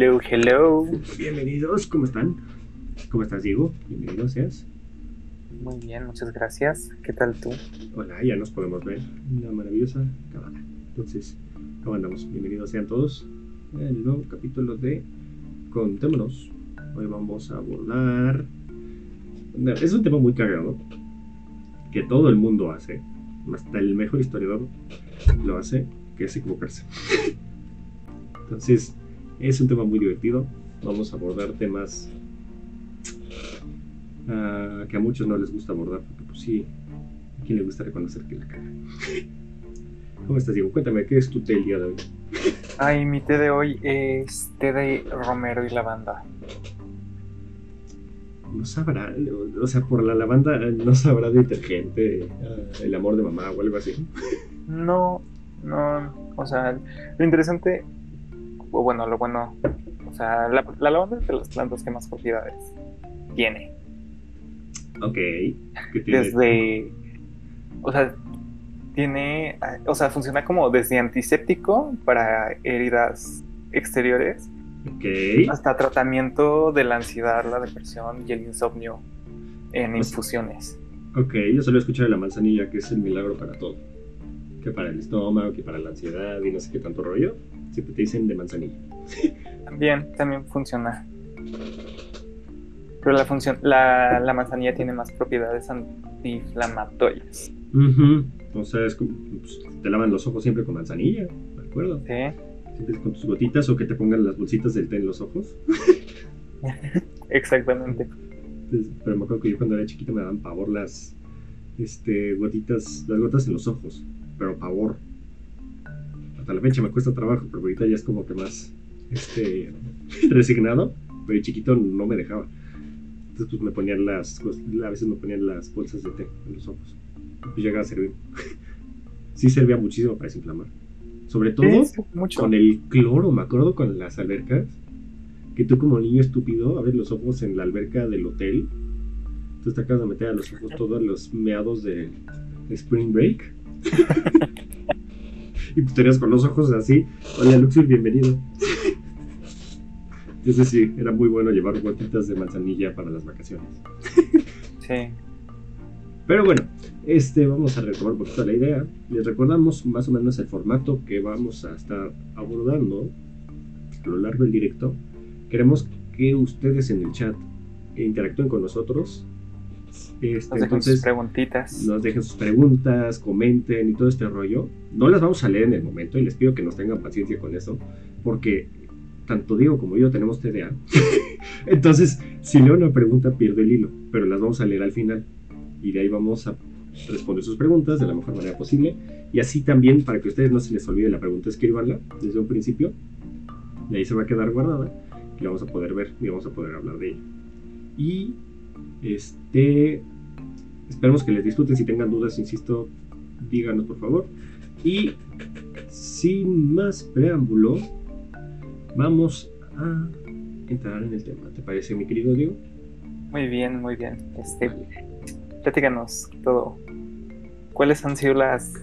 Hello, hello. Bienvenidos, ¿cómo están? ¿Cómo estás, Diego? Bienvenido seas. Muy bien, muchas gracias. ¿Qué tal tú? Hola, ya nos podemos ver. Una maravillosa cámara. Entonces, ¿cómo andamos? Bienvenidos sean todos el nuevo capítulo de Contémonos. Hoy vamos a abordar. Es un tema muy cagado que todo el mundo hace, hasta el mejor historiador lo hace, que es equivocarse. Entonces, es un tema muy divertido. Vamos a abordar temas uh, que a muchos no les gusta abordar, porque pues sí, a quién le gusta reconocer que la caga. ¿Cómo estás, Diego? Cuéntame, ¿qué es tu té el día de hoy? Ay, mi té de hoy es té de romero y lavanda. No sabrá, o sea, por la lavanda no sabrá detergente, uh, el amor de mamá o algo así. No, no, o sea, lo interesante, o bueno, lo bueno, o sea, la, la lavanda es de las plantas que más propiedades tiene. Ok. ¿Qué tiene? Desde, o sea, tiene, o sea, funciona como desde antiséptico para heridas exteriores okay. hasta tratamiento de la ansiedad, la depresión y el insomnio en infusiones. Ok, yo solo he escuchado de la manzanilla, que es el milagro para todo. Que para el estómago, que para la ansiedad y no sé qué tanto rollo. Siempre te dicen de manzanilla. También, también funciona. Pero la, función, la, la manzanilla tiene más propiedades antiinflamatorias. O sea, es como, pues, te lavan los ojos siempre con manzanilla, ¿de acuerdo? Sí. Siempre con tus gotitas o que te pongan las bolsitas del té en los ojos. Exactamente. pero me acuerdo que yo cuando era chiquito me daban pavor las este, gotitas, las gotas en los ojos, pero pavor. Hasta la fecha me cuesta trabajo, pero ahorita ya es como que más este, resignado, pero chiquito no me dejaba. Entonces pues me ponían las, a veces me ponían las bolsas de té en los ojos. Pues llegaba a servir. sí servía muchísimo para desinflamar. Sobre todo con el cloro, me acuerdo con las albercas, que tú como niño estúpido abres los ojos en la alberca del hotel, tú te acabas de meter a los ojos todos los meados de, Spring Break. y tú tenías con los ojos así, hola Luxur, bienvenido. Entonces sí, era muy bueno llevar gotitas de manzanilla para las vacaciones. sí. Pero bueno, este, vamos a retomar un poquito la idea. Les recordamos más o menos el formato que vamos a estar abordando a lo largo del directo. Queremos que ustedes en el chat interactúen con nosotros. Este, nos dejen sus preguntitas. Nos dejen sus preguntas, comenten y todo este rollo. No las vamos a leer en el momento y les pido que nos tengan paciencia con eso, porque tanto Diego como yo tenemos TDA. Entonces, si leo una pregunta, pierdo el hilo, pero las vamos a leer al final y de ahí vamos a responder sus preguntas de la mejor manera posible. Y así también, para que a ustedes no se les olvide la pregunta, escribanla desde un principio. Y ahí se va a quedar guardada y la vamos a poder ver y vamos a poder hablar de ella. Y este, esperemos que les disfruten. Si tengan dudas, insisto, díganos por favor. Y sin más preámbulo, vamos a entrar en el tema. ¿Te parece, mi querido Diego? Muy bien, muy bien. Este, platícanos todo. ¿Cuáles han sido las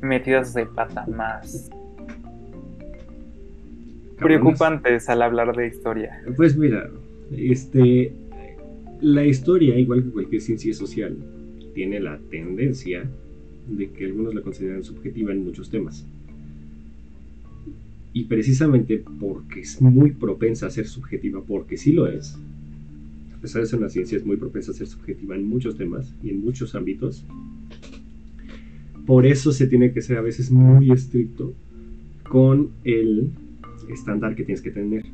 metidas de pata más preocupantes al hablar de historia? Pues mira, este, la historia, igual que cualquier ciencia social, tiene la tendencia de que algunos la consideran subjetiva en muchos temas. Y precisamente porque es muy propensa a ser subjetiva, porque sí lo es, a pesar de ser una ciencia, es muy propensa a ser subjetiva en muchos temas y en muchos ámbitos. Por eso se tiene que ser a veces muy estricto con el estándar que tienes que tener.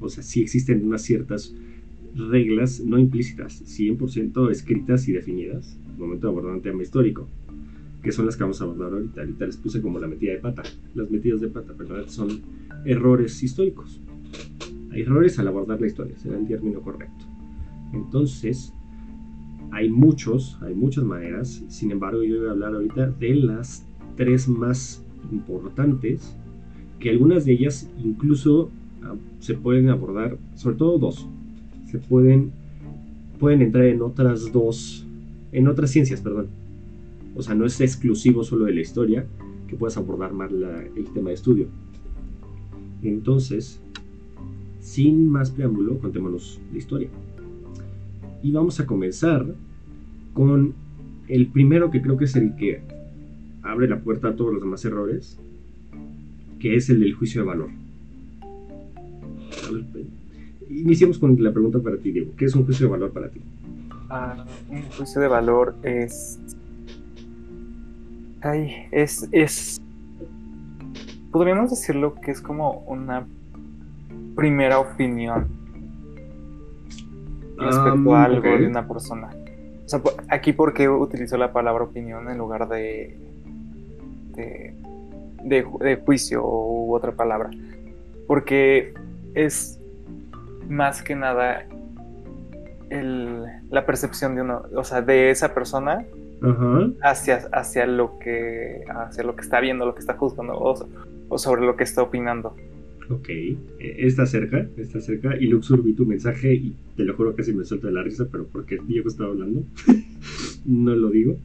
O sea, sí existen unas ciertas reglas no implícitas, 100% escritas y definidas al momento de abordar un tema histórico, que son las que vamos a abordar ahorita. Ahorita les puse como la metida de pata. Las metidas de pata, perdón, son errores históricos. Hay errores al abordar la historia, será el término correcto. Entonces, hay muchos, hay muchas maneras. Sin embargo, yo voy a hablar ahorita de las tres más importantes, que algunas de ellas incluso ah, se pueden abordar, sobre todo dos, se pueden, pueden entrar en otras dos, en otras ciencias, perdón. O sea, no es exclusivo solo de la historia que puedas abordar más el tema de estudio. Entonces, sin más preámbulo, contémonos la historia. Y vamos a comenzar con el primero que creo que es el que abre la puerta a todos los demás errores, que es el del juicio de valor. Iniciemos con la pregunta para ti, Diego. ¿Qué es un juicio de valor para ti? Ah, un juicio de valor es. Ay, es, es. Podríamos decirlo que es como una primera opinión respecto a algo de una persona. O sea, aquí, ¿por qué utilizo la palabra opinión en lugar de, de, de juicio u otra palabra? Porque es más que nada el, la percepción de uno, o sea, de esa persona hacia, hacia lo que hacia lo que está viendo, lo que está juzgando o, sobre lo que está opinando. Ok, e, está cerca, está cerca. Y Luxur vi tu mensaje y te lo juro que se me suelta de la risa, pero porque Diego estaba hablando, no lo digo.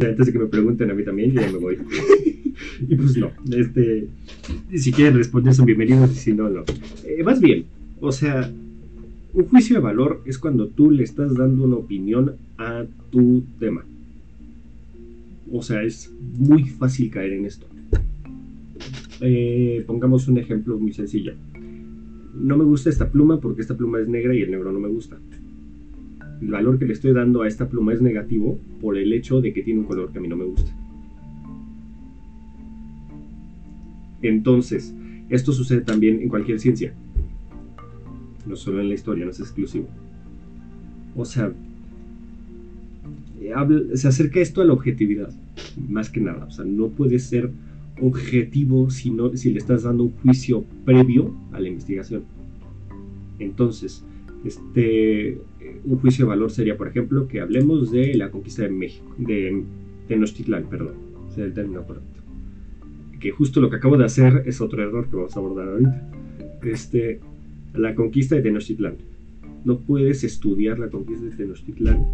Antes de que me pregunten a mí también, yo ya me voy. y pues no, este, si quieren responder son bienvenidos y si no, no. Eh, más bien, o sea, un juicio de valor es cuando tú le estás dando una opinión a tu tema. O sea, es muy fácil caer en esto. Eh, pongamos un ejemplo muy sencillo. No me gusta esta pluma porque esta pluma es negra y el negro no me gusta. El valor que le estoy dando a esta pluma es negativo por el hecho de que tiene un color que a mí no me gusta. Entonces, esto sucede también en cualquier ciencia no solo en la historia, no es exclusivo. O sea, se acerca esto a la objetividad, más que nada. O sea, no puede ser objetivo si, si le estás dando un juicio previo a la investigación. Entonces, este, un juicio de valor sería, por ejemplo, que hablemos de la conquista de México, de Tenochtitlán, perdón, es el término correcto. Que justo lo que acabo de hacer es otro error que vamos a abordar ahorita. Este, la conquista de Tenochtitlán. No puedes estudiar la conquista de Tenochtitlán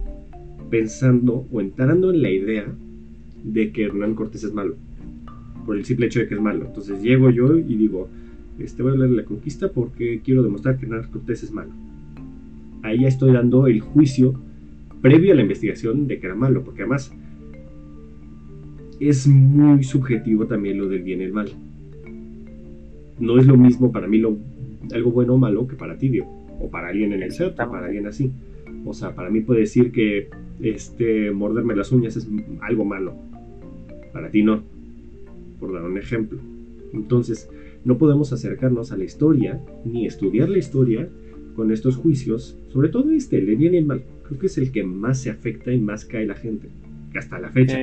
pensando o entrando en la idea de que Hernán Cortés es malo, por el simple hecho de que es malo. Entonces llego yo y digo, este, voy a hablar de la conquista porque quiero demostrar que Hernán Cortés es malo. Ahí ya estoy dando el juicio previo a la investigación de que era malo, porque además es muy subjetivo también lo del bien y el mal. No es lo mismo para mí lo algo bueno o malo que para ti, o para alguien en el set, o para alguien así. O sea, para mí puede decir que este, morderme las uñas es algo malo. Para ti no. Por dar un ejemplo. Entonces, no podemos acercarnos a la historia, ni estudiar la historia con estos juicios, sobre todo este, el de bien y el mal. Creo que es el que más se afecta y más cae la gente, hasta la fecha.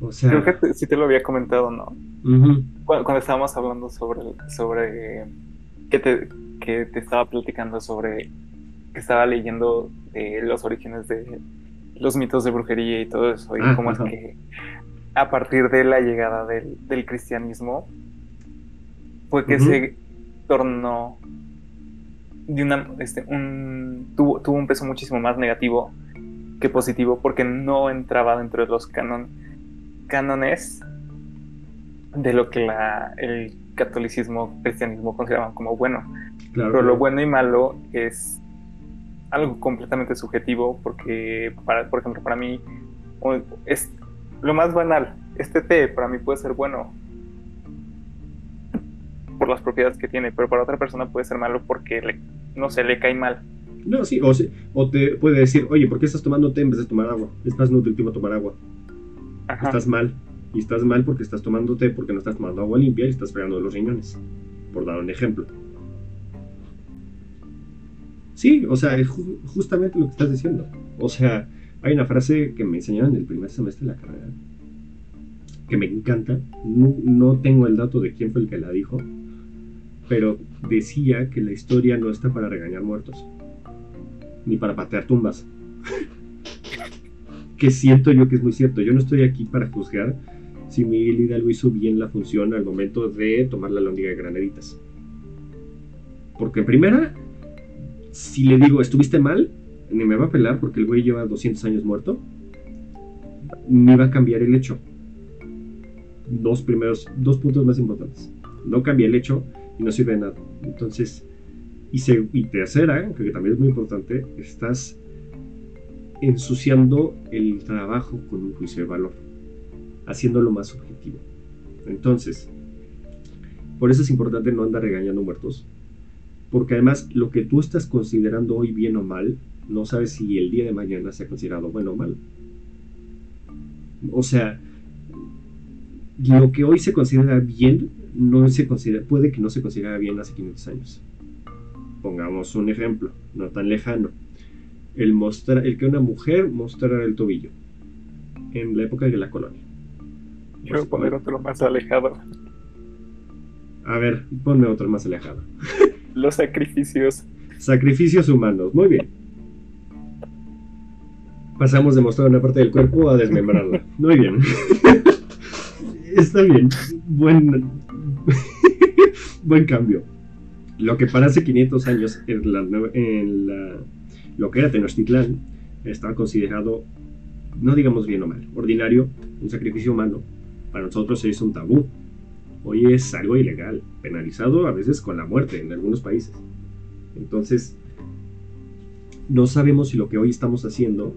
o sea, creo que sí te lo había comentado, ¿no? cuando, cuando, estábamos hablando sobre, sobre que te, que te estaba platicando sobre que estaba leyendo los orígenes de los mitos de brujería y todo eso, y cómo es que a partir de la llegada del, del cristianismo fue que se tornó de una, este, un, tuvo, tuvo un peso muchísimo más negativo que positivo porque no entraba dentro de los canon, cánones de lo que la, el catolicismo, cristianismo consideraban como bueno. Pero lo bueno y malo es algo completamente subjetivo porque, para, por ejemplo, para mí es lo más banal. Este té para mí puede ser bueno por las propiedades que tiene, pero para otra persona puede ser malo porque, le, no sé, le cae mal. No, sí, o, o te puede decir, oye, ¿por qué estás tomando té en vez de tomar agua? Es más nutritivo tomar agua. Estás mal. Y estás mal porque estás tomando té, porque no estás tomando agua limpia y estás fregando los riñones. Por dar un ejemplo. Sí, o sea, es justamente lo que estás diciendo. O sea, hay una frase que me enseñaron en el primer semestre de la carrera que me encanta. No, no tengo el dato de quién fue el que la dijo, pero decía que la historia no está para regañar muertos, ni para patear tumbas. que siento yo que es muy cierto. Yo no estoy aquí para juzgar si Miguel Hidalgo hizo bien la función al momento de tomar la lóndiga de granaditas. Porque en primera, si le digo, estuviste mal, ni me va a pelar porque el güey lleva 200 años muerto, ni va a cambiar el hecho. Dos primeros, dos puntos más importantes. No cambia el hecho y no sirve de nada. Entonces, y, y tercera, que también es muy importante, estás ensuciando el trabajo con un juicio de valor, haciéndolo más objetivo. Entonces, por eso es importante no andar regañando muertos, porque además lo que tú estás considerando hoy bien o mal, no sabes si el día de mañana se ha considerado bueno o mal. O sea, lo que hoy se considera bien, no se puede que no se considera bien hace 500 años. Pongamos un ejemplo, no tan lejano. El, el que una mujer mostrara el tobillo en la época de la colonia. A poner otro más alejado. A ver, ponme otro más alejado. Los sacrificios. Sacrificios humanos, muy bien. Pasamos de mostrar una parte del cuerpo a desmembrarla. Muy bien. Está bien. Buen, buen cambio. Lo que para hace 500 años en, la, en la, lo que era Tenochtitlán estaba considerado, no digamos bien o mal, ordinario, un sacrificio humano. Para nosotros es un tabú hoy es algo ilegal, penalizado a veces con la muerte en algunos países. Entonces, no sabemos si lo que hoy estamos haciendo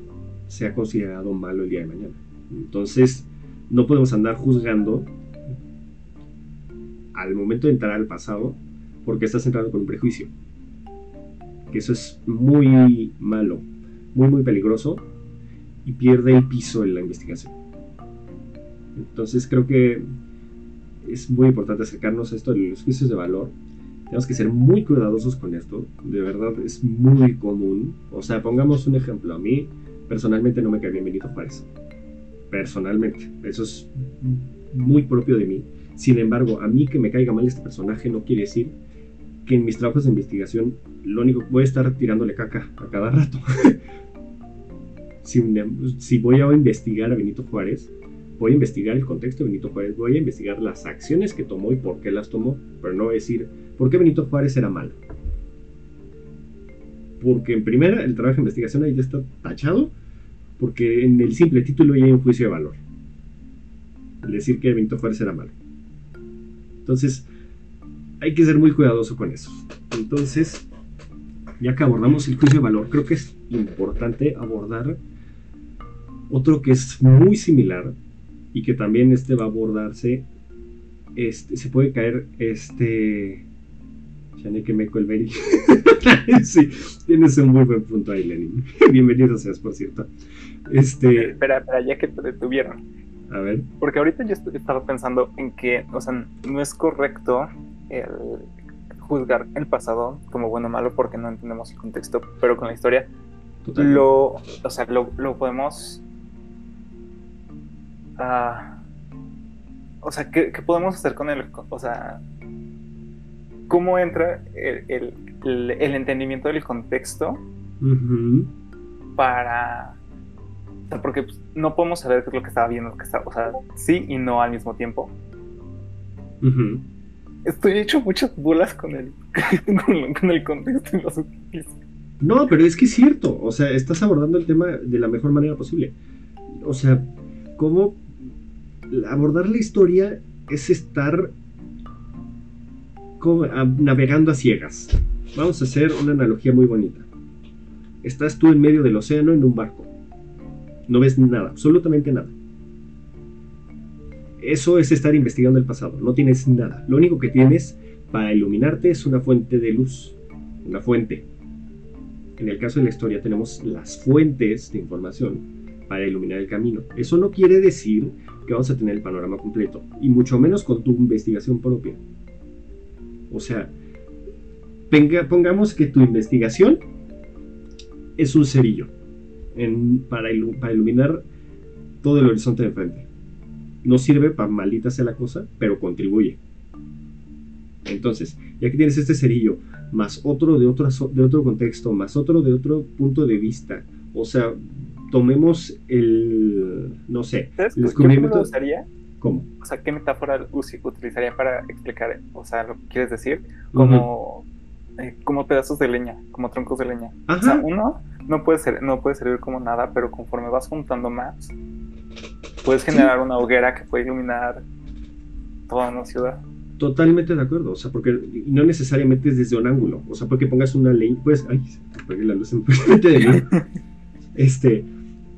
sea considerado malo el día de mañana. Entonces, no podemos andar juzgando al momento de entrar al pasado porque estás entrando con un prejuicio. Que eso es muy malo, muy, muy peligroso y pierde el piso en la investigación. Entonces, creo que es muy importante acercarnos a esto de los juicios de valor. Tenemos que ser muy cuidadosos con esto. De verdad es muy común. O sea, pongamos un ejemplo. A mí personalmente no me cae bien Benito Juárez. Personalmente. Eso es muy propio de mí. Sin embargo, a mí que me caiga mal este personaje no quiere decir que en mis trabajos de investigación lo único voy a estar tirándole caca a cada rato. si, si voy a investigar a Benito Juárez, voy a investigar el contexto de Benito Juárez, voy a investigar las acciones que tomó y por qué las tomó, pero no decir por qué Benito Juárez era malo. Porque en primera, el trabajo de investigación ahí ya está tachado, porque en el simple título ya hay un juicio de valor. Al decir que Benito Juárez era malo. Entonces, hay que ser muy cuidadoso con eso. Entonces, ya que abordamos el juicio de valor, creo que es importante abordar otro que es muy similar, y que también este va a abordarse, este, se puede caer este... que me el sí, tienes un muy buen punto ahí, Lenin. Bienvenido seas, por cierto. Este... Espera, espera, ya que te detuvieron. A ver. Porque ahorita yo estaba pensando en que, o sea, no es correcto el juzgar el pasado como bueno o malo porque no entendemos el contexto, pero con la historia lo, o sea, lo, lo podemos Ah, o sea, ¿qué, podemos hacer con el, o sea, cómo entra el, entendimiento del contexto para, porque pues, no podemos saber qué es lo que estaba viendo, lo que está, o sea, sí y no al mismo tiempo. Estoy hecho muchas bolas con el, con, el contexto y los No, pero es que es cierto, o sea, estás abordando el tema de la mejor manera posible. O sea, ¿cómo abordar la historia es estar navegando a ciegas. Vamos a hacer una analogía muy bonita. Estás tú en medio del océano en un barco. No ves nada, absolutamente nada. Eso es estar investigando el pasado. No tienes nada. Lo único que tienes para iluminarte es una fuente de luz. Una fuente. En el caso de la historia tenemos las fuentes de información para iluminar el camino. Eso no quiere decir que vamos a tener el panorama completo, y mucho menos con tu investigación propia. O sea, pongamos que tu investigación es un cerillo para, iluminar todo el horizonte de frente. No sirve para maldita sea la cosa, pero contribuye. Entonces, ya que tienes este cerillo, más otro de otro, de otro contexto, más otro de otro punto de vista, o sea, tomemos el, no sé, el descubrimiento... usaría? ¿Cómo? O sea, ¿qué metáfora utilizaría para explicar, o sea, lo que quieres decir? Como, eh, como pedazos de leña, como troncos de leña. O sea, uno no puede, ser, no puede servir como nada, pero conforme vas juntando más, puedes generar una hoguera que puede iluminar toda una ciudad. Totalmente de acuerdo, o sea, porque no necesariamente es desde un ángulo, o sea, porque pongas una ley, pues, ay, apagué la luz enfrente de mí. Este,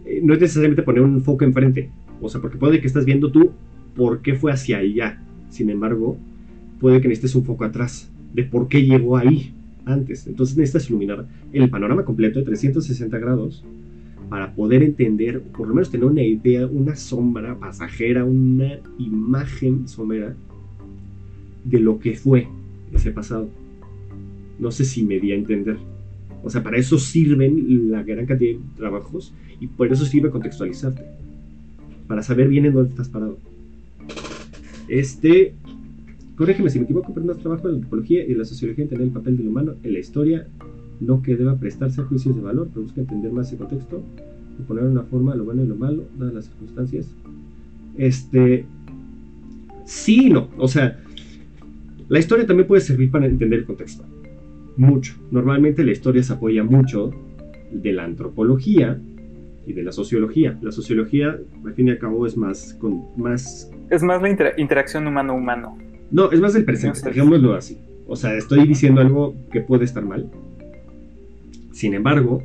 eh, no es necesariamente poner un foco enfrente, o sea, porque puede que estás viendo tú por qué fue hacia allá, sin embargo, puede que necesites un foco atrás de por qué llegó ahí antes. Entonces necesitas iluminar el panorama completo de 360 grados para poder entender, por lo menos tener una idea, una sombra pasajera, una imagen somera de lo que fue ese pasado. No sé si me di a entender. O sea, para eso sirven la gran cantidad de trabajos y por eso sirve contextualizarte. Para saber bien en dónde estás parado. Este, corrígeme si me equivoco, pero no trabajo en la antropología y la sociología en tener el papel del humano en la historia. No que deba prestarse a juicios de valor, pero busca entender más ese contexto y poner una forma lo bueno y lo malo, dadas las circunstancias. Este, sí no. O sea, la historia también puede servir para entender el contexto. Mucho. Normalmente la historia se apoya mucho de la antropología y de la sociología. La sociología, al fin y al cabo, es más... Con, más... Es más la interacción humano-humano. No, es más del presente, dejémoslo así. O sea, estoy diciendo algo que puede estar mal. Sin embargo,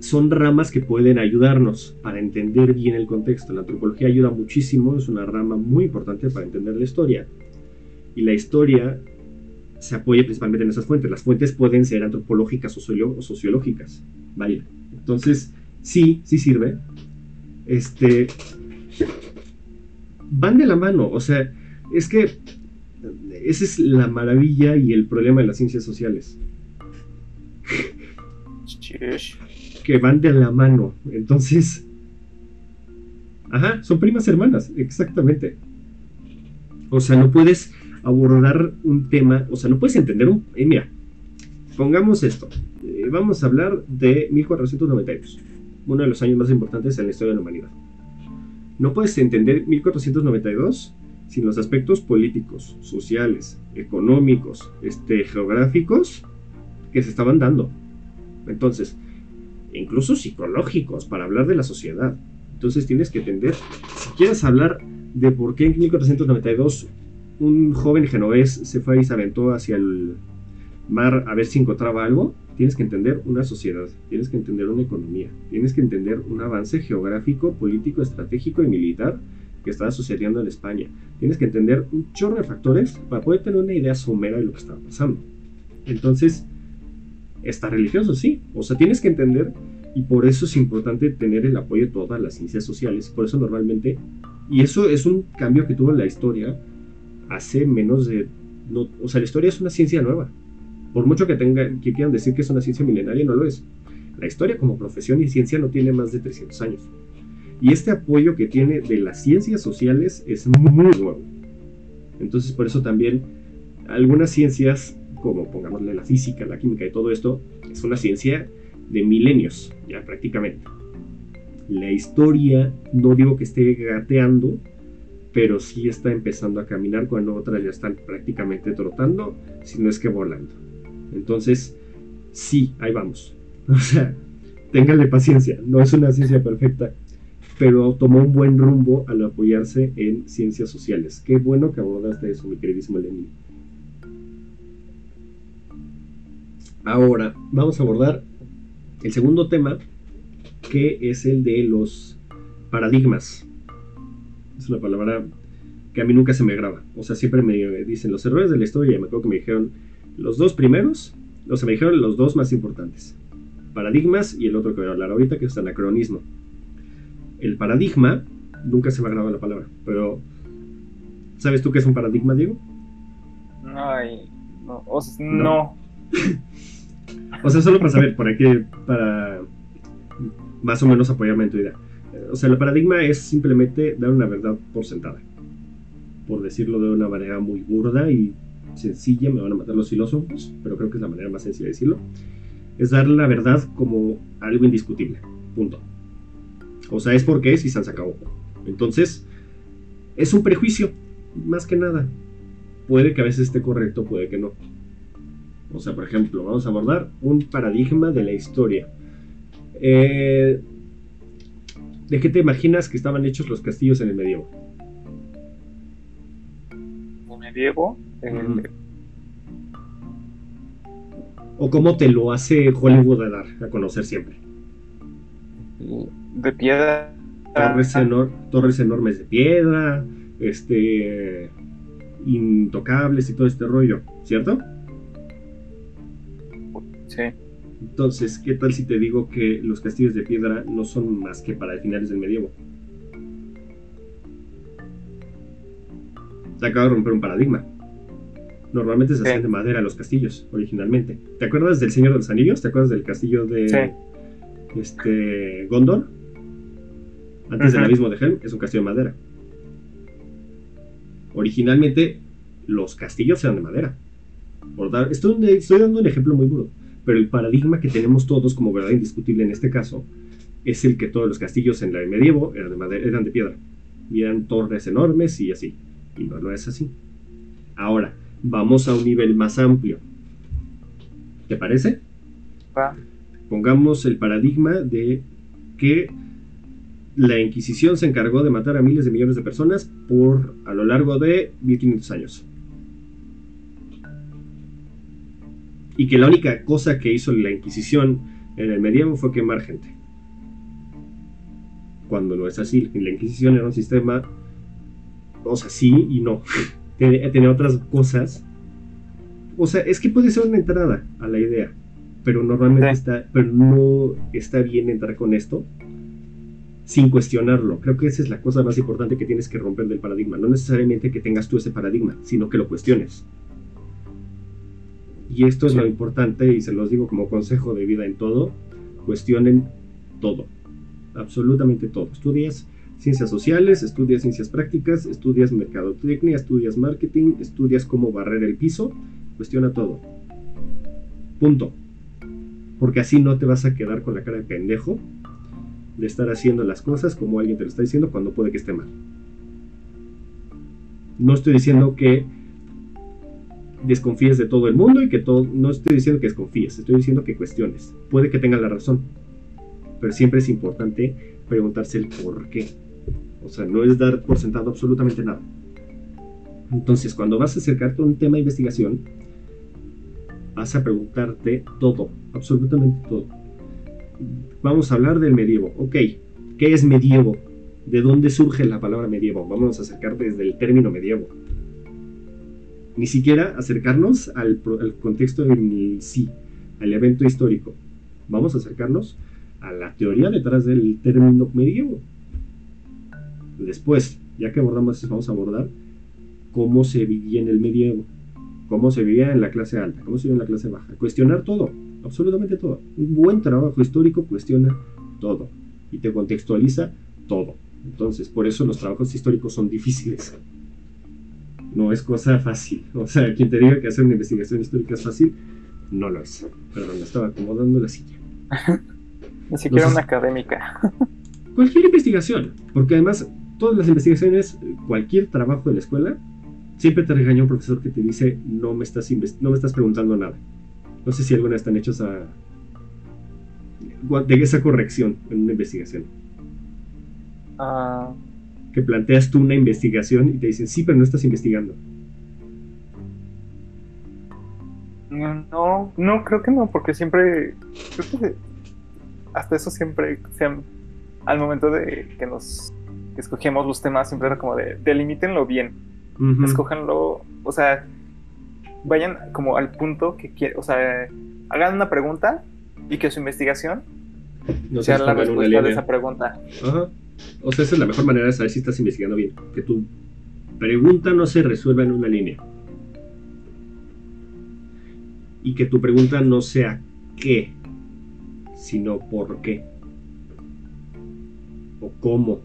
son ramas que pueden ayudarnos para entender bien el contexto. La antropología ayuda muchísimo, es una rama muy importante para entender la historia y la historia se apoya principalmente en esas fuentes. Las fuentes pueden ser antropológicas o, sociológicas. Vaya. Entonces, sí, sí sirve. Este. Van de la mano. O sea, es que. Esa es la maravilla y el problema de las ciencias sociales. que van de la mano. Entonces. Ajá, son primas hermanas, exactamente. O sea, no puedes abordar un tema, o sea, no puedes entender un... Eh, mira, pongamos esto. Eh, vamos a hablar de 1492, uno de los años más importantes en la historia de la humanidad. No puedes entender 1492 sin los aspectos políticos, sociales, económicos, este, geográficos que se estaban dando. Entonces, incluso psicológicos para hablar de la sociedad. Entonces tienes que entender, si quieres hablar de por qué en 1492 un joven genovés se fue y se aventó hacia el mar a ver si encontraba algo, tienes que entender una sociedad, tienes que entender una economía, tienes que entender un avance geográfico, político, estratégico y militar que estaba sucediendo en España. Tienes que entender un chorro de factores para poder tener una idea somera de lo que estaba pasando. Entonces, está religioso, sí. O sea, tienes que entender y por eso es importante tener el apoyo de todas las ciencias sociales. Por eso normalmente, y eso es un cambio que tuvo en la historia, hace menos de... No, o sea, la historia es una ciencia nueva. Por mucho que, tenga, que quieran decir que es una ciencia milenaria, no lo es. La historia como profesión y ciencia no tiene más de 300 años. Y este apoyo que tiene de las ciencias sociales es muy nuevo. Entonces, por eso también algunas ciencias, como pongámosle la física, la química y todo esto, es una ciencia de milenios, ya prácticamente. La historia, no digo que esté gateando, pero sí está empezando a caminar cuando otras ya están prácticamente trotando, si no es que volando. Entonces, sí, ahí vamos. O sea, ténganle paciencia, no es una ciencia perfecta, pero tomó un buen rumbo al apoyarse en ciencias sociales. Qué bueno que abordaste eso, mi queridísimo Lenin. Ahora, vamos a abordar el segundo tema, que es el de los paradigmas es una palabra que a mí nunca se me graba. O sea, siempre me dicen los errores de la historia. Me acuerdo que me dijeron los dos primeros, o sea, me dijeron los dos más importantes. Paradigmas y el otro que voy a hablar ahorita, que es anacronismo. El paradigma, nunca se me graba la palabra, pero ¿sabes tú qué es un paradigma, Diego? Ay, no. O sea, no. o sea, solo para saber, para que, para más o menos apoyarme en tu idea o sea, el paradigma es simplemente dar una verdad por sentada. Por decirlo de una manera muy burda y sencilla, me van a matar los filósofos, pero creo que es la manera más sencilla de decirlo. Es dar la verdad como algo indiscutible. Punto. O sea, es porque es y se acabó. Entonces, es un prejuicio, más que nada. Puede que a veces esté correcto, puede que no. O sea, por ejemplo, vamos a abordar un paradigma de la historia. Eh, ¿De qué te imaginas que estaban hechos los castillos en el medievo? Medievo. O cómo te lo hace Hollywood a dar a conocer siempre. De piedra. Torres, enormes de piedra, este, intocables y todo este rollo, ¿cierto? Sí. Entonces, ¿qué tal si te digo que los castillos de piedra no son más que para finales del medievo? Te acabo de romper un paradigma. Normalmente se hacían de madera los castillos, originalmente. ¿Te acuerdas del Señor de los Anillos? ¿Te acuerdas del castillo de este, Gondor? Antes del abismo de Helm, es un castillo de madera. Originalmente, los castillos eran de madera. estoy, estoy dando un ejemplo muy duro pero el paradigma que tenemos todos como verdad indiscutible en este caso es el que todos los castillos en la medievo eran de, madera, eran de piedra, y eran torres enormes y así, y no lo es así. Ahora, vamos a un nivel más amplio. ¿Te parece? Pongamos el paradigma de que la Inquisición se encargó de matar a miles de millones de personas por a lo largo de 1500 años. y que la única cosa que hizo la Inquisición en el medievo fue quemar gente. Cuando no es así, la Inquisición era un sistema, o sea, sí y no, tenía otras cosas. O sea, es que puede ser una entrada a la idea, pero normalmente está, pero no está bien entrar con esto sin cuestionarlo. Creo que esa es la cosa más importante que tienes que romper del paradigma. No necesariamente que tengas tú ese paradigma, sino que lo cuestiones. Y esto es lo importante y se los digo como consejo de vida en todo, cuestionen todo, absolutamente todo. Estudias ciencias sociales, estudias ciencias prácticas, estudias mercadotecnia, estudias marketing, estudias cómo barrer el piso, cuestiona todo. Punto. Porque así no te vas a quedar con la cara de pendejo de estar haciendo las cosas como alguien te lo está diciendo cuando puede que esté mal. No estoy diciendo que desconfíes de todo el mundo y que todo, no estoy diciendo que desconfíes, estoy diciendo que cuestiones. Puede que tenga la razón, pero siempre es importante preguntarse el por qué. O sea, no es dar por sentado absolutamente nada. Entonces, cuando vas a acercarte a un tema de investigación, vas a preguntarte todo, absolutamente todo. Vamos a hablar del medievo. Ok, ¿qué es medievo? ¿De dónde surge la palabra medievo? Vamos a acercar desde el término medievo ni siquiera acercarnos al, contexto en sí, al evento histórico. Vamos a acercarnos a la teoría detrás del término medievo. Después, ya que abordamos eso, vamos a abordar cómo se vivía en el medievo, cómo se vivía en la clase alta, cómo se vivía en la clase baja. Cuestionar todo, absolutamente todo. Un buen trabajo histórico cuestiona todo y te contextualiza todo. Entonces, por eso los trabajos históricos son difíciles no es cosa fácil. O sea, quien te diga que hacer una investigación histórica es fácil, no lo es. Perdón, me estaba acomodando la silla. Ni siquiera una académica. Cualquier investigación, porque además todas las investigaciones, cualquier trabajo de la escuela, siempre te regaña un profesor que te dice no me estás, no me estás preguntando nada. No sé si alguna están hechos a de esa corrección en una investigación. Ah que planteas tú una investigación y te dicen, sí, pero no estás investigando. No, no, creo que no, porque siempre, creo que hasta eso siempre, al momento de que nos escogemos los temas, siempre era como de, delimítenlo bien, escójanlo, o sea, vayan como al punto que quieren, o sea, hagan una pregunta y que su investigación no sea la respuesta de esa pregunta. Ajá. O sea, esa es la mejor manera de saber si estás investigando bien. Que tu pregunta no se resuelva en una línea. Y que tu pregunta no sea qué, sino por qué. O cómo.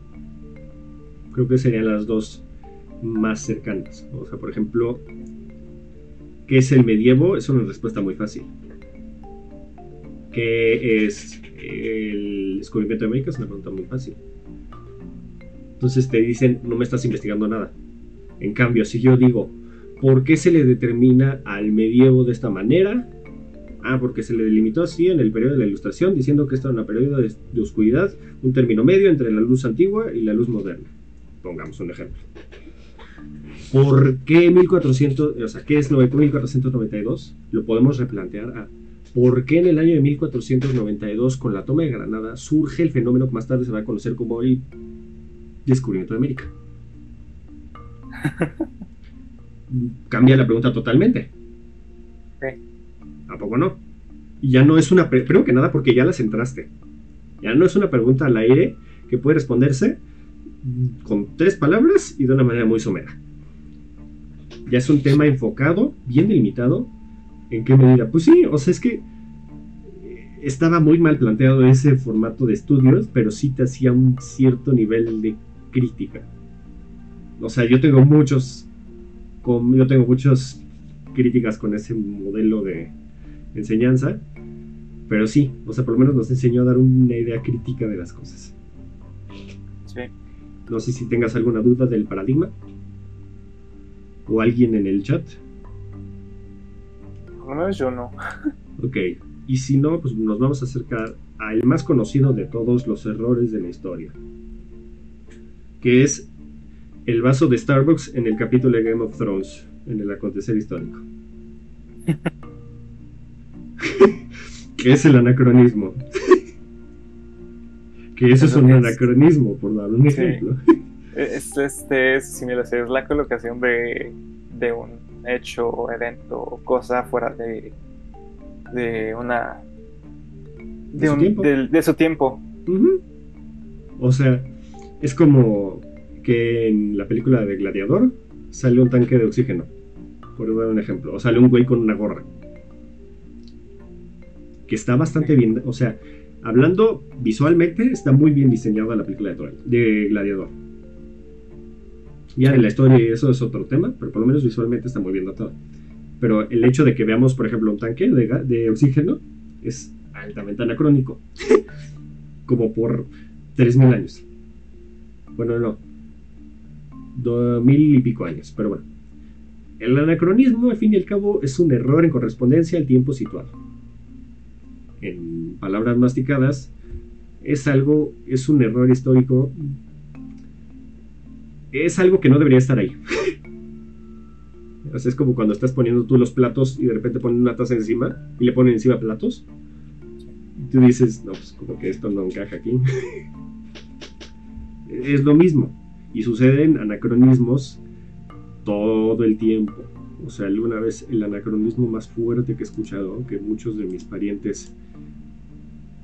Creo que serían las dos más cercanas. O sea, por ejemplo, ¿qué es el medievo? Es una respuesta muy fácil. ¿Qué es el descubrimiento de América? Es una pregunta muy fácil. Entonces te dicen, no me estás investigando nada. En cambio, si yo digo, ¿por qué se le determina al medievo de esta manera? Ah, porque se le delimitó así en el periodo de la Ilustración, diciendo que esto era un periodo de, de oscuridad, un término medio entre la luz antigua y la luz moderna. Pongamos un ejemplo. ¿por qué 1400, o sea, qué es 1492? Lo podemos replantear a ¿por qué en el año de 1492 con la toma de Granada surge el fenómeno que más tarde se va a conocer como el descubrimiento de América? Cambia la pregunta totalmente. ¿A poco no? Y ya no es una, creo que nada porque ya la centraste. Ya no es una pregunta al aire que puede responderse con tres palabras y de una manera muy somera. Ya es un tema enfocado, bien delimitado. ¿En qué medida? Pues sí, o sea, es que estaba muy mal planteado ese formato de estudios, pero sí te hacía un cierto nivel de crítica. O sea, yo tengo muchos, yo tengo muchas críticas con ese modelo de enseñanza, pero sí, o sea, por lo menos nos enseñó a dar una idea crítica de las cosas. Sí. No sé si tengas alguna duda del paradigma. O alguien en el chat. Por lo menos yo no. ok. Y si no, pues nos vamos a acercar al más conocido de todos los errores de la historia. Que es el vaso de Starbucks en el capítulo de Game of Thrones, en el acontecer histórico. que es el anacronismo. Que eso es un anacronismo, por dar un ejemplo. Es, este, es similar, es la colocación de, de un hecho, evento o cosa fuera de, de una... De, su, tiempo? De, su tiempo. O sea, es como que en la película de Gladiador sale un tanque de oxígeno, por dar un ejemplo, o sale un güey con una gorra. Que está bastante bien, o sea, hablando visualmente, está muy bien diseñada la película de, de Gladiador. Ya en la historia eso es otro tema, pero por lo menos visualmente está muy bien dotado. Pero el hecho de que veamos, por ejemplo, un tanque de, de oxígeno es altamente anacrónico. Como por 3.000 años. Bueno, no. 2.000 y pico años, pero bueno. El anacronismo, al fin y al cabo, es un error en correspondencia al tiempo situado en palabras masticadas, es algo, es un error histórico, es algo que no debería estar ahí. es como cuando estás poniendo tú los platos y de repente ponen una taza encima y le ponen encima platos. Y tú dices, no, pues como que esto no encaja aquí. es lo mismo. Y suceden anacronismos todo el tiempo. O sea, alguna vez el anacronismo más fuerte que he escuchado, que muchos de mis parientes,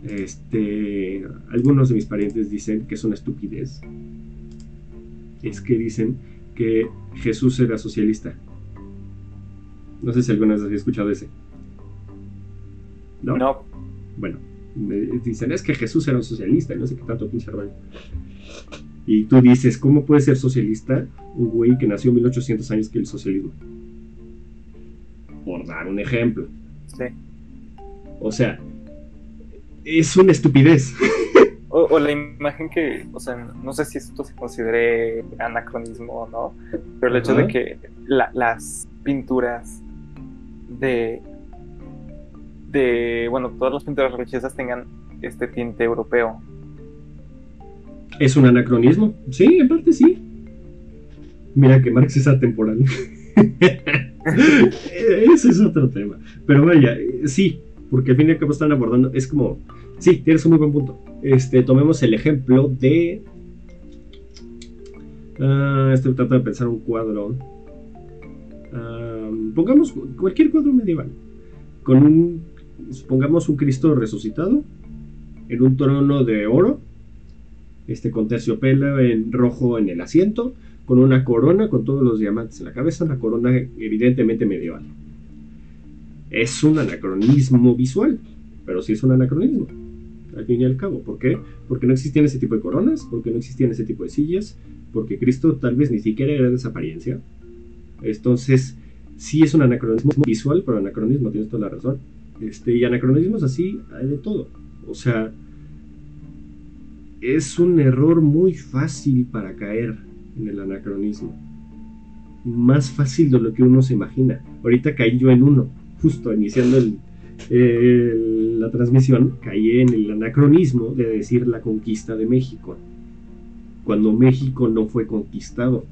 este, algunos de mis parientes dicen que es una estupidez, es que dicen que Jesús era socialista. No sé si alguna vez has escuchado ese. ¿No? No. Bueno, dicen, es que Jesús era un socialista, no sé qué tanto pinche rollo. Y tú dices, ¿cómo puede ser socialista un güey que nació 1800 años que el socialismo? por dar un ejemplo. Sí. O sea, es una estupidez. O, la imagen que, o sea, no sé si esto se considere anacronismo o no, pero el hecho de que las pinturas de, de, bueno, todas las pinturas religiosas tengan este tinte europeo. ¿Es un anacronismo? Sí, en parte sí. Mira que Marx es atemporal. Ese es otro tema. Pero vaya, sí, porque al fin y al cabo están abordando, es como, sí, tienes un muy buen punto. Este, tomemos el ejemplo de... Uh, estoy tratando de pensar un cuadro. pongamos cualquier cuadro medieval. Con un, pongamos un Cristo resucitado en un trono de oro, este con terciopelo en rojo en el asiento, con una corona con todos los diamantes en la cabeza, una corona evidentemente medieval. Es un anacronismo visual, pero sí es un anacronismo, al fin y al cabo. ¿Por qué? Porque no existían ese tipo de coronas, porque no existían ese tipo de sillas, porque Cristo tal vez ni siquiera era de esa apariencia. Entonces, sí es un anacronismo visual, pero anacronismo, tienes toda la razón. Este, y anacronismos así hay de todo. O sea, es un error muy fácil para caer en el anacronismo. Más fácil de lo que uno se imagina. Ahorita caí yo en uno, justo iniciando la transmisión, caí en el anacronismo de decir la conquista de México, cuando México no fue conquistado.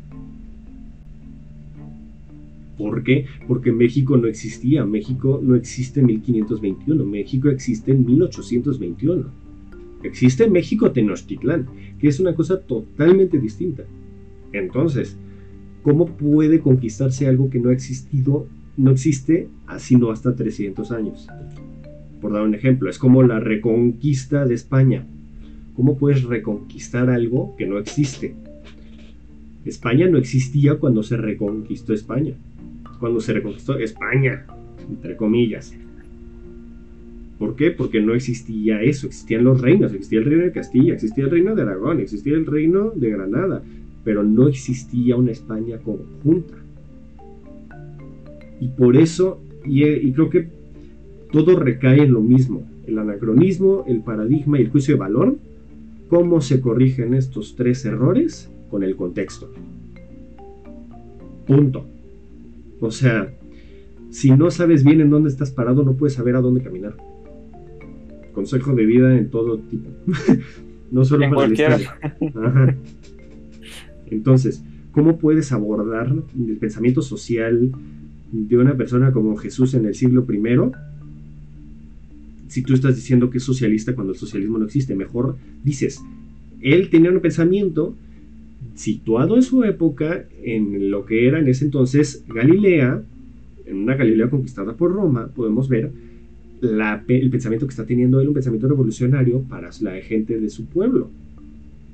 ¿Por qué? Porque México no existía. México no existe en 1521. México existe en 1821. Existe México Tenochtitlán, que es una cosa totalmente distinta. Entonces, ¿cómo puede conquistarse algo que no ha existido, no existe, sino hasta 300 años? Por dar un ejemplo, es como la reconquista de España. ¿Cómo puedes reconquistar algo que no existe? España no existía cuando se reconquistó España cuando se reconquistó España, entre comillas. ¿Por qué? Porque no existía eso, existían los reinos, existía el reino de Castilla, existía el reino de Aragón, existía el reino de Granada, pero no existía una España conjunta. Y por eso, y, creo que todo recae en lo mismo, el anacronismo, el paradigma y el juicio de valor, cómo se corrigen estos tres errores con el contexto. Punto. O sea, si no sabes bien en dónde estás parado, no puedes saber a dónde caminar. Consejo de vida en todo tipo. no solo para la historia. Entonces, ¿cómo puedes abordar el pensamiento social de una persona como Jesús en el siglo I? Si tú estás diciendo que es socialista cuando el socialismo no existe, mejor dices, él tenía un pensamiento situado en su época en lo que era en ese entonces Galilea, en una Galilea conquistada por Roma, podemos ver el pensamiento que está teniendo él, un pensamiento revolucionario para la gente de su pueblo,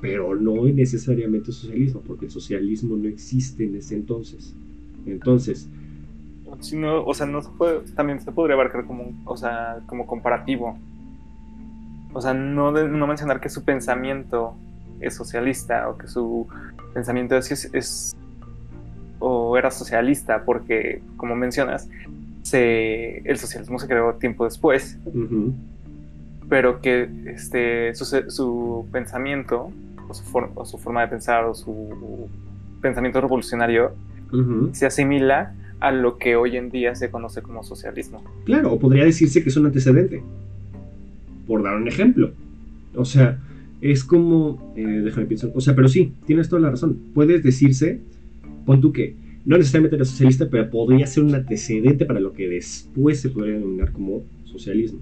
pero no necesariamente socialismo, porque el socialismo no existe en ese entonces. Entonces, o sea, no se puede, también se podría abarcar como, o sea, como comparativo. O sea, no, no mencionar que su pensamiento es socialista o que su pensamiento es, es o era socialista, porque como mencionas, se, el socialismo se creó tiempo después, pero que este, su, pensamiento o su, forma de pensar o su pensamiento revolucionario se asimila a lo que hoy en día se conoce como socialismo. Claro, o podría decirse que es un antecedente, por dar un ejemplo. O sea, es como, eh, déjame pensar, o sea, pero sí, tienes toda la razón. Puedes decirse, pon tú que no necesariamente era socialista, pero podría ser un antecedente para lo que después se podría denominar como socialismo.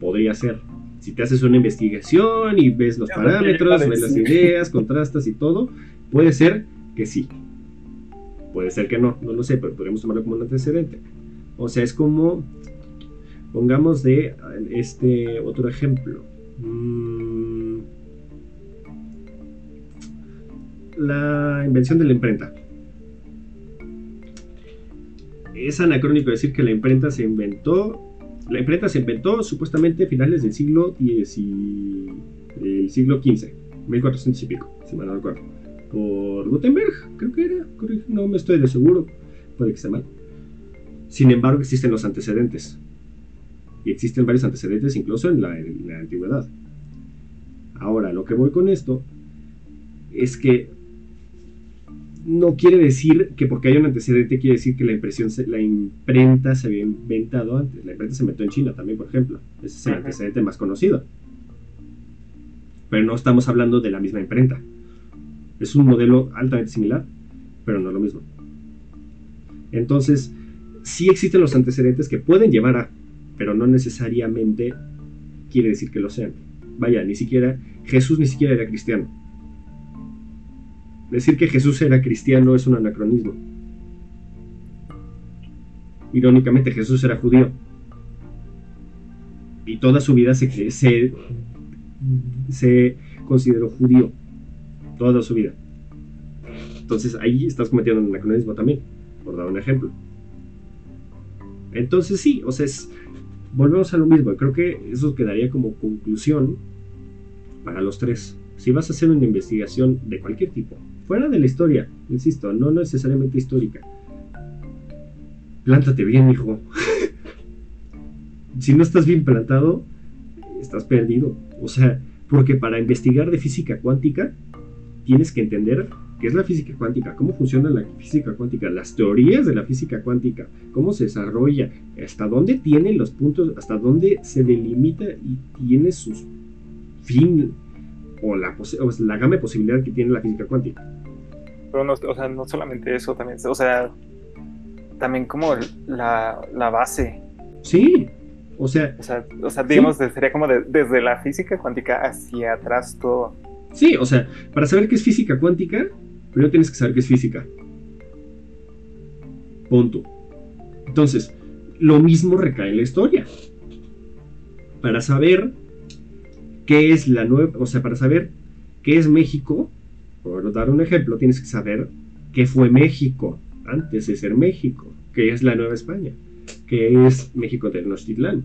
Podría ser. Si te haces una investigación y ves los parámetros, ves las ideas, contrastas y todo, puede ser que sí. Puede ser que no, no lo sé, pero podríamos tomarlo como un antecedente. O sea, es como, pongamos de este otro ejemplo. Mm, la invención de la imprenta. Es anacrónico decir que la imprenta se inventó. La imprenta se inventó supuestamente a finales del siglo y el siglo XV, 1400 y pico, si mal no recuerdo. Por Gutenberg, creo que era. No me estoy de seguro, puede que esté mal. Sin embargo, existen los antecedentes. Y existen varios antecedentes incluso en la, en la antigüedad. Ahora, lo que voy con esto es que no quiere decir que porque hay un antecedente quiere decir que la impresión, la imprenta se había inventado antes. La imprenta se inventó en China también, por ejemplo. Ese es el antecedente más conocido. Pero no estamos hablando de la misma imprenta. Es un modelo altamente similar, pero no lo mismo. Entonces, sí existen los antecedentes que pueden llevar a, pero no necesariamente quiere decir que lo sean. Vaya, ni siquiera Jesús ni siquiera era cristiano Decir que Jesús era cristiano es un anacronismo. Irónicamente, Jesús era judío. Y toda su vida se, se, se consideró judío. Toda su vida. Entonces ahí estás cometiendo un anacronismo también, por dar un ejemplo. Entonces sí, o sea, volvemos a lo mismo. Creo que eso quedaría como conclusión para los tres. Si vas a hacer una investigación de cualquier tipo, fuera de la historia, insisto, no necesariamente histórica. Plántate bien, hijo. si no estás bien plantado, estás perdido. O sea, porque para investigar de física cuántica, tienes que entender qué es la física cuántica, cómo funciona la física cuántica, las teorías de la física cuántica, cómo se desarrolla, hasta dónde tiene los puntos, hasta dónde se delimita y tiene sus fin o la, la gama de posibilidades que tiene la física cuántica. Pero no, o sea, no solamente eso, también, o sea, también como la, base. Sí, o sea... O sea, digamos, sería como desde la física cuántica hacia atrás todo. Sí, o sea, para saber qué es física cuántica, primero tienes que saber qué es física. Punto. Entonces, lo mismo recae en la historia. Para saber qué es la nueva, o sea, para saber qué es México, por dar un ejemplo, tienes que saber qué fue México antes de ser México, qué es la Nueva España, qué es México Tenochtitlán,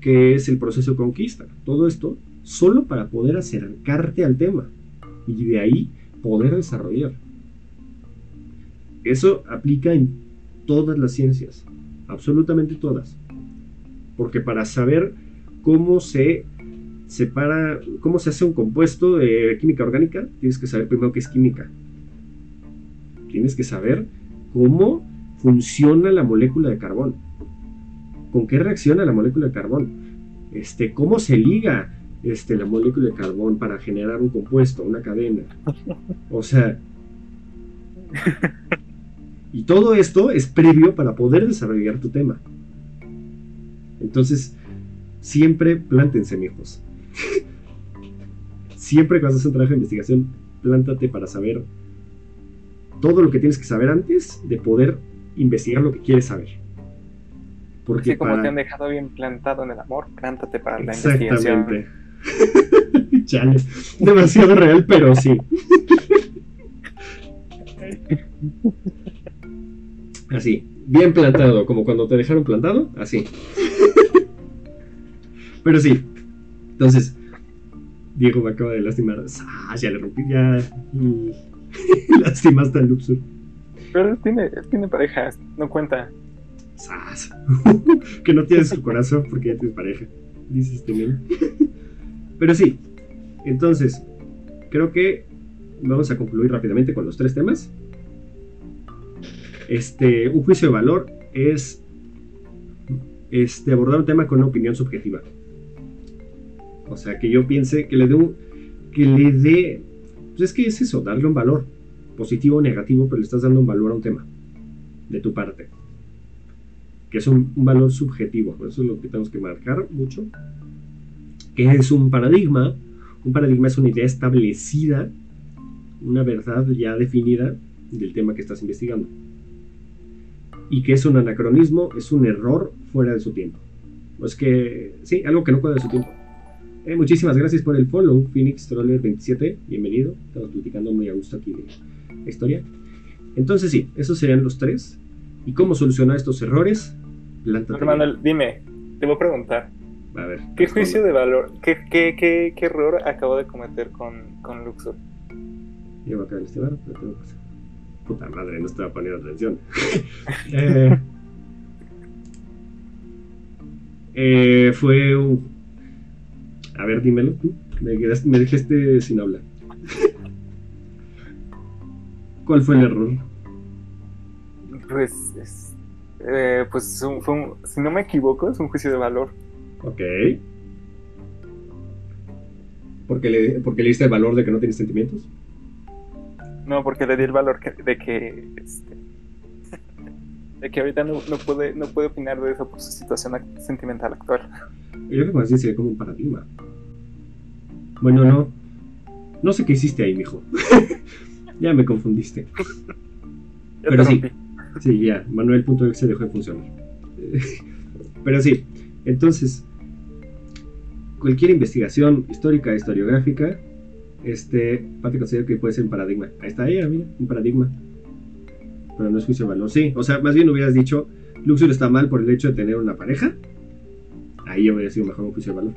qué es el proceso de conquista. Todo esto solo para poder acercarte al tema y de ahí poder desarrollar. Eso aplica en todas las ciencias, absolutamente todas. Porque para saber cómo se separa, cómo se hace un compuesto de química orgánica, tienes que saber primero qué es química. Tienes que saber cómo funciona la molécula de carbón. ¿Con qué reacciona la molécula de carbón? Este, ¿Cómo se liga este, la molécula de carbón para generar un compuesto, una cadena? O sea... Y todo esto es previo para poder desarrollar tu tema. Entonces, siempre plántense, mijos. siempre cuando haces un trabajo de investigación, plántate para saber todo lo que tienes que saber antes de poder investigar lo que quieres saber. Porque como te han dejado bien plantado en el amor, plántate para la investigación. Chale, demasiado real, pero sí. Así, bien plantado, como cuando te dejaron plantado, así. Pero sí, entonces, Diego me acaba de lastimar. Ah, ya le rompí, ya. Lastimaste al Luxor. Pero tiene, tiene pareja, no cuenta. que no tienes su corazón porque ya tienes pareja. Dices este Pero sí, entonces, creo que vamos a concluir rápidamente con los tres temas. Este, un juicio de valor es este, abordar un tema con una opinión subjetiva. O sea, que yo piense que le dé un, que le dé, pues es que es eso, darle un valor, positivo o negativo, pero le estás dando un valor a un tema, de tu parte. Que es un, valor subjetivo, eso es lo que tenemos que marcar mucho. Es un paradigma, un paradigma es una idea establecida, una verdad ya definida del tema que estás investigando y que es un anacronismo, es un error fuera de su tiempo. Es que, sí, algo que no puede de su tiempo. Eh, muchísimas gracias por el follow, Phoenix Troller 27, bienvenido. Estamos platicando muy a gusto aquí de la historia. Entonces sí, esos serían los tres. ¿Y cómo solucionar estos errores? Manuel, dime, te voy a preguntar. A ver. ¿Qué juicio de valor, qué, qué, qué, qué, error acabo de cometer con, con Luxor? Yo voy a caer este bar, pero tengo que Puta madre, no estaba poniendo atención. Eh, eh, fue un... A ver, dímelo tú. Me, me dejaste sin hablar. ¿Cuál fue el error? Pues, eh, pues fue si no me equivoco, es un juicio de valor. Ok. ¿Porque le, porque le diste el valor de que no tienes sentimientos? No, porque le di el valor de que este, de que ahorita no, puede no puede opinar de eso por su situación sentimental actual. Yo creo que más bien sería como un paradigma. Bueno, no. No sé qué hiciste ahí, mijo. ya me confundiste. Pero sí. Sí, ya. Manuel.exe dejó de funcionar. Pero sí. Entonces, cualquier investigación histórica, historiográfica, este, Pati considera que puede ser un paradigma. Ahí está ella, mira, un paradigma. Pero no es juicio de valor. Sí, o sea, más bien hubieras dicho, Luxor está mal por el hecho de tener una pareja. Ahí hubiera sido mejor un juicio de valor.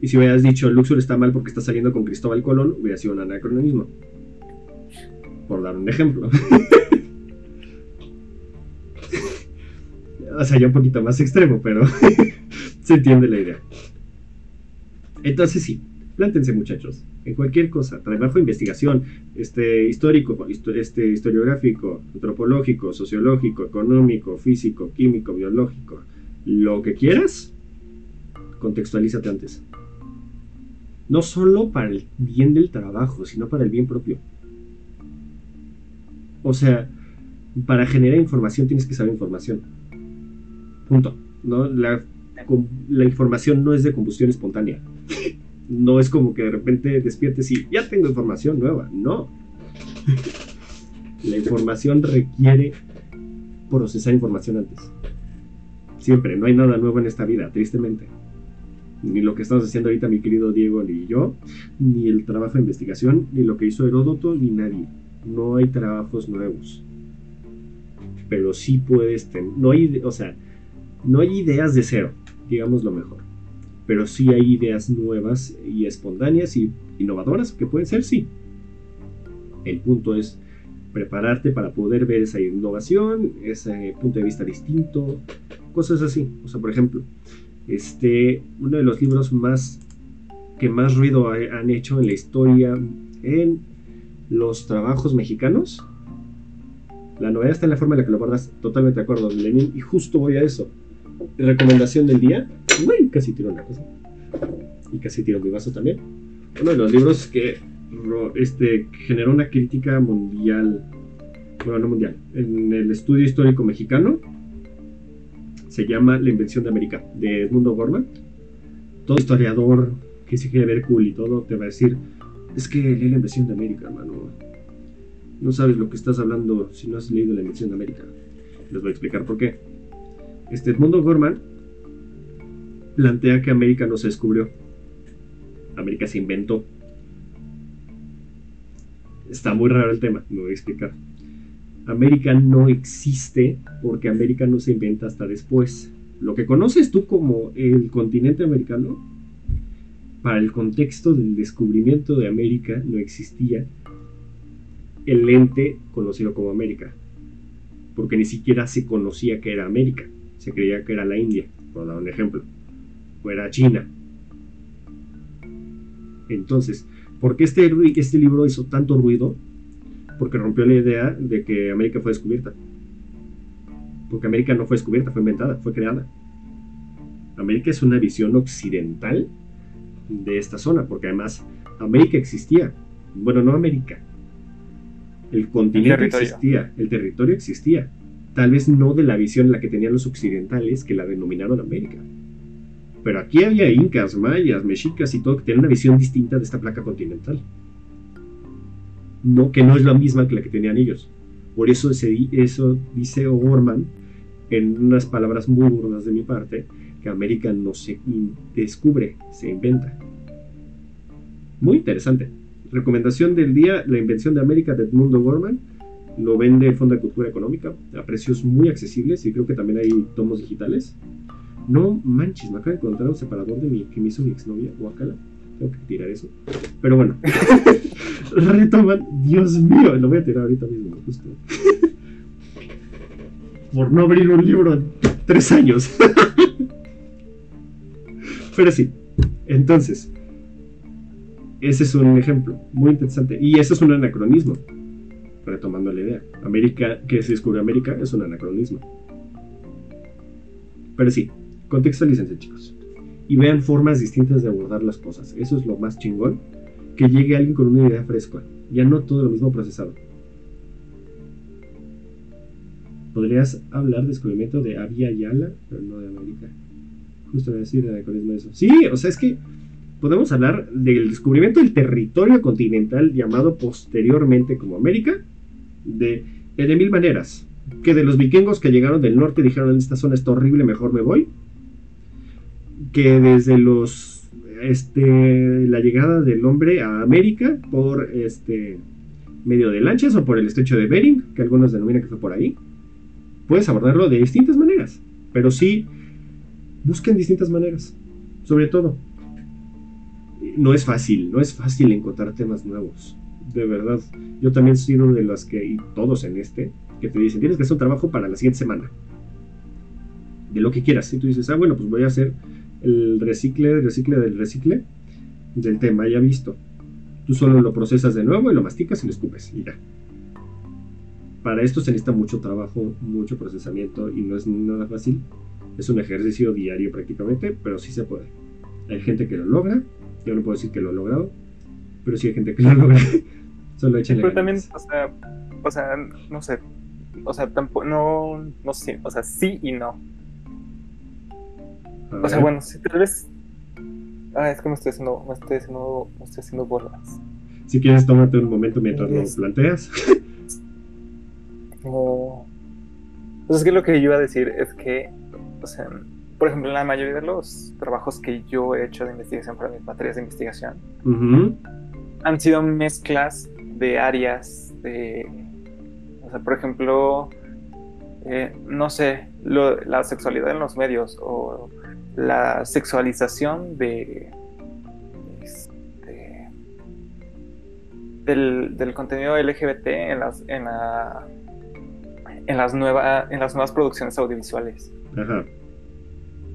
Y si hubieras dicho, Luxor está mal porque está saliendo con Cristóbal Colón, hubiera sido un anacronismo. Por dar un ejemplo. o sea, ya un poquito más extremo, pero se entiende la idea. Entonces sí, plántense muchachos, en cualquier cosa, trabajo investigación, este, histórico, este, historiográfico, antropológico, sociológico, económico, físico, químico, biológico, lo que quieras, contextualízate antes. No solo para el bien del trabajo, sino para el bien propio. O sea, para generar información tienes que saber información. Punto. ¿no? La, la información no es de combustión espontánea. No es como que de repente despiertes y ya tengo información nueva. No. La información requiere procesar información antes. Siempre, no hay nada nuevo en esta vida, tristemente. Ni lo que estamos haciendo ahorita mi querido Diego ni yo, ni el trabajo de investigación, ni lo que hizo Heródoto, ni nadie. No hay trabajos nuevos. Pero sí puedes tener, no hay, o sea, no hay ideas de cero, digamos lo mejor. Pero sí hay ideas nuevas y espontáneas y innovadoras que pueden ser, sí. El punto es prepararte para poder ver esa innovación, ese punto de vista distinto, cosas así. O sea, por ejemplo, este, uno de los libros más que más ruido han hecho en la historia en los trabajos mexicanos. La novedad está en la forma en la que lo abordas, totalmente de acuerdo, Lenin, y justo voy a eso recomendación del día. Uy, casi tiro una cosa. Y casi tiro mi vaso también. Uno de los libros que este, generó una crítica mundial, bueno, no mundial, en el estudio histórico mexicano, se llama La invención de América, de Edmundo Gorman. Todo historiador que se quiere ver cool y todo te va a decir, es que lee la invención de América, hermano. No sabes lo que estás hablando si no has leído la invención de América. Les voy a explicar por qué. Este Edmundo Gorman plantea que América no se descubrió. América se inventó. Está muy raro el tema, me voy a explicar. América no existe porque América no se inventa hasta después. Lo que conoces tú como el continente americano, para el contexto del descubrimiento de América no existía el ente conocido como América, porque ni siquiera se conocía que era América se creía que era la India, por dar un ejemplo, o era China. Entonces, ¿por qué este, este libro hizo tanto ruido? Porque rompió la idea de que América fue descubierta. Porque América no fue descubierta, fue inventada, fue creada. América es una visión occidental de esta zona, porque además América existía. Bueno, no América. El continente existía, el territorio existía tal vez no de la visión en la que tenían los occidentales que la denominaron América. Pero aquí había incas, mayas, mexicas y todo que tenían una visión distinta de esta placa continental. No, que no es la misma que la que tenían ellos. Por eso, eso dice O'Gorman en unas palabras muy burdas de mi parte, que América no se descubre, se inventa. Muy interesante. Recomendación del día, la invención de América de Edmundo Gorman lo vende el Fondo de Cultura Económica a precios muy accesibles y creo que también hay tomos digitales. No manches, me acaba de encontrar un separador de mi, que me hizo mi exnovia, Wakala. Tengo que tirar eso. Pero bueno, retoman. Dios mío, lo voy a tirar ahorita mismo, justo. Por no abrir un libro en tres años. Pero sí, entonces, ese es un ejemplo muy interesante. Y eso es un anacronismo retomando la idea. América, que se descubre América, es un anacronismo. Pero sí, contextualícense, chicos. Y vean formas distintas de abordar las cosas. Eso es lo más chingón. Que llegue alguien con una idea fresca. Ya no todo lo mismo procesado. Podrías hablar de descubrimiento de Avia Yala, pero no de América. Justo decir el anacronismo de eso. Sí, o sea, es que podemos hablar del descubrimiento del territorio continental llamado posteriormente como América de, de mil maneras. Que de los vikingos que llegaron del norte dijeron, esta zona está horrible, mejor me voy. Que desde los este, la llegada del hombre a América por este medio de lanchas o por el estrecho de Bering, que algunos denominan que fue por ahí. Puedes abordarlo de distintas maneras, pero sí busquen distintas maneras. Sobre todo, no es fácil, no es fácil encontrar temas nuevos de verdad, yo también soy uno de los que, y todos en este, que te dicen, tienes que hacer un trabajo para la siguiente semana. De lo que quieras. Y tú dices, ah, bueno, pues voy a hacer el recicle, recicle del recicle del tema ya visto. Tú solo lo procesas de nuevo y lo masticas y lo escupes y ya. Para esto se necesita mucho trabajo, mucho procesamiento y no es nada fácil. Es un ejercicio diario prácticamente, pero sí se puede. Hay gente que lo logra, yo no puedo decir que lo he logrado, pero sí hay gente que lo logra. Solo Pero también, o sea, o sea, no sé, o sea, tampoco, no, no sé, o sea, sí y no. o sea, bueno, si tal vez... Ah, es que me estoy haciendo, me estoy haciendo, me estoy haciendo bolas. Si quieres, tómate un momento mientras lo planteas. No. Pues es que lo que yo iba a decir es que, o sea, por ejemplo, en la mayoría de los trabajos que yo he hecho de investigación para mis materias de investigación, han sido mezclas de áreas de, o sea, por ejemplo, eh, no sé, la sexualidad en los medios o la sexualización de, este, del, del, contenido LGBT en las, en la en las, nuevas en las nuevas producciones audiovisuales. Ajá.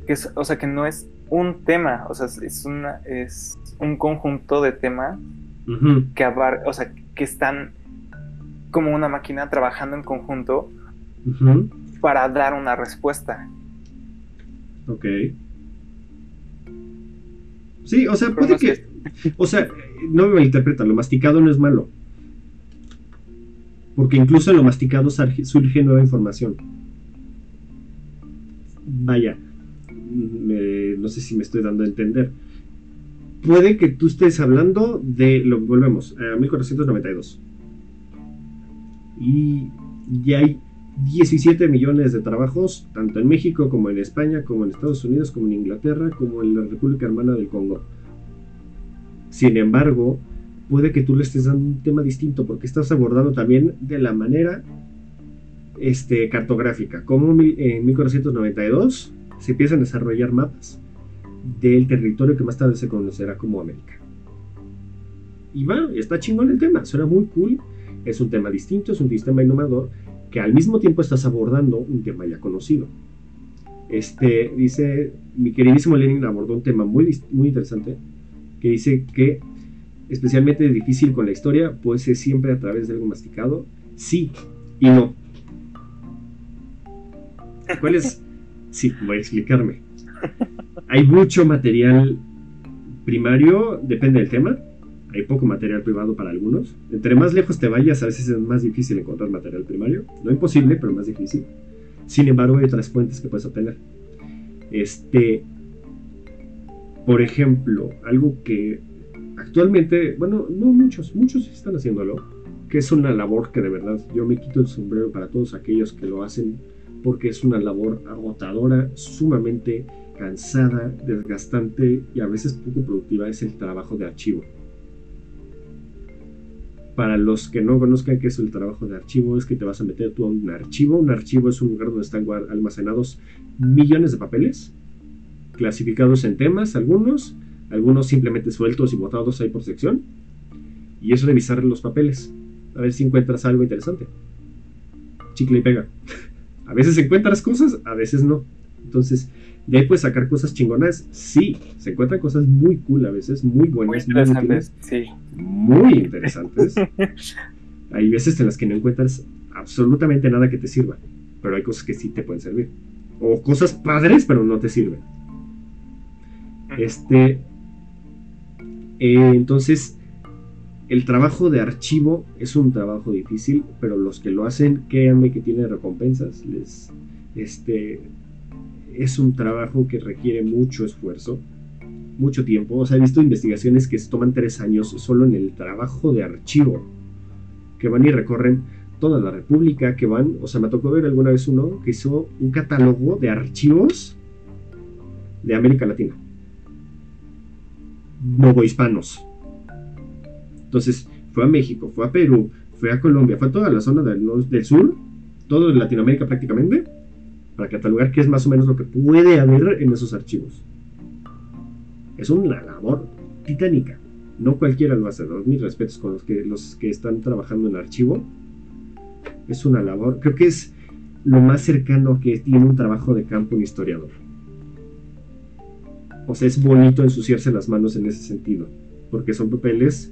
Que es, o sea, que no es un tema, o sea, es, una, es un conjunto de temas que abar o sea, que están como una máquina trabajando en conjunto para dar una respuesta. Ok. Sí, o sea, puede que. O sea, no me malinterpreta, lo masticado no es malo porque incluso en lo masticado surge nueva información. Vaya, no sé si me estoy dando a entender. Puede que tú estés hablando de, lo volvemos, a 1492. Y ya hay 17 millones de trabajos, tanto en México como en España, como en Estados Unidos, como en Inglaterra, como en la República Hermana del Congo. Sin embargo, puede que tú le estés dando un tema distinto porque estás abordando también de la manera este, cartográfica. Como en 1492 se empiezan a desarrollar mapas del territorio que más tarde se conocerá como América. Y va, está chingón el tema, suena muy cool, es un tema distinto, es un sistema innovador que al mismo tiempo estás abordando un tema ya conocido. Este, dice, mi queridísimo Lenin abordó un tema muy, muy interesante, que dice que especialmente difícil con la historia, puede ser siempre a través de algo masticado. Sí y no. ¿Cuál es? Sí, voy a explicarme. Hay mucho material primario, depende del tema. Hay poco material privado para algunos. Entre más lejos te vayas, a veces es más difícil encontrar material primario. No imposible, pero más difícil. Sin embargo, hay otras fuentes que puedes obtener. Este, por ejemplo, algo que actualmente, bueno, no muchos, muchos están haciéndolo, que es una labor que de verdad yo me quito el sombrero para todos aquellos que lo hacen, porque es una labor agotadora, sumamente cansada, desgastante y a veces poco productiva, es el trabajo de archivo. Para los que no conozcan qué es el trabajo de archivo, es que te vas a meter tú a un archivo. Un archivo es un lugar donde están almacenados millones de papeles, clasificados en temas, algunos, algunos simplemente sueltos y botados ahí por sección. Y es revisar los papeles, a ver si encuentras algo interesante. Chicle y pega. A veces encuentras cosas, a veces no. Entonces, de ahí puedes sacar cosas chingonas. Sí, se encuentran cosas muy cool a veces, muy buenas. Muy interesantes, sí. Muy interesantes. hay veces en las que no encuentras absolutamente nada que te sirva, pero hay cosas que sí te pueden servir. O cosas padres, pero no te sirven. Este, eh, entonces, el trabajo de archivo es un trabajo difícil, pero los que lo hacen, créanme que tiene recompensas. Les, este, es un trabajo que requiere mucho esfuerzo, mucho tiempo. O sea, he visto investigaciones que se toman tres años solo en el trabajo de archivo, que van y recorren toda la República, que van, o sea, me tocó ver alguna vez uno que hizo un catálogo de archivos de América Latina novohispanos. Entonces, fue a México, fue a Perú, fue a Colombia, fue a toda la zona del, del sur, todo Latinoamérica prácticamente, para catalogar qué es más o menos lo que puede haber en esos archivos. Es una labor titánica. No cualquiera lo hace. Mis respetos con los que, los que están trabajando en archivo. Es una labor, creo que es lo más cercano que tiene un trabajo de campo un historiador. O sea, es bonito ensuciarse las manos en ese sentido, porque son papeles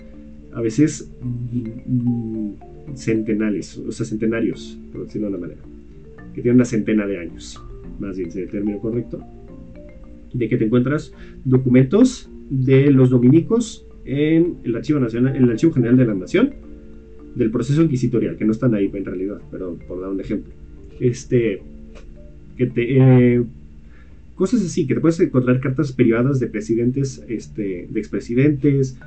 a veces mm, centenales, o sea, centenarios, por decirlo de una manera, que tienen una centena de años, más bien sería el término correcto, de que te encuentras documentos de los dominicos en el Archivo Nacional, en el Archivo General de la Nación, del proceso inquisitorial, que no están ahí en realidad, pero por dar un ejemplo. Este, que te, eh, cosas así, que te puedes encontrar cartas privadas de presidentes, este, de expresidentes,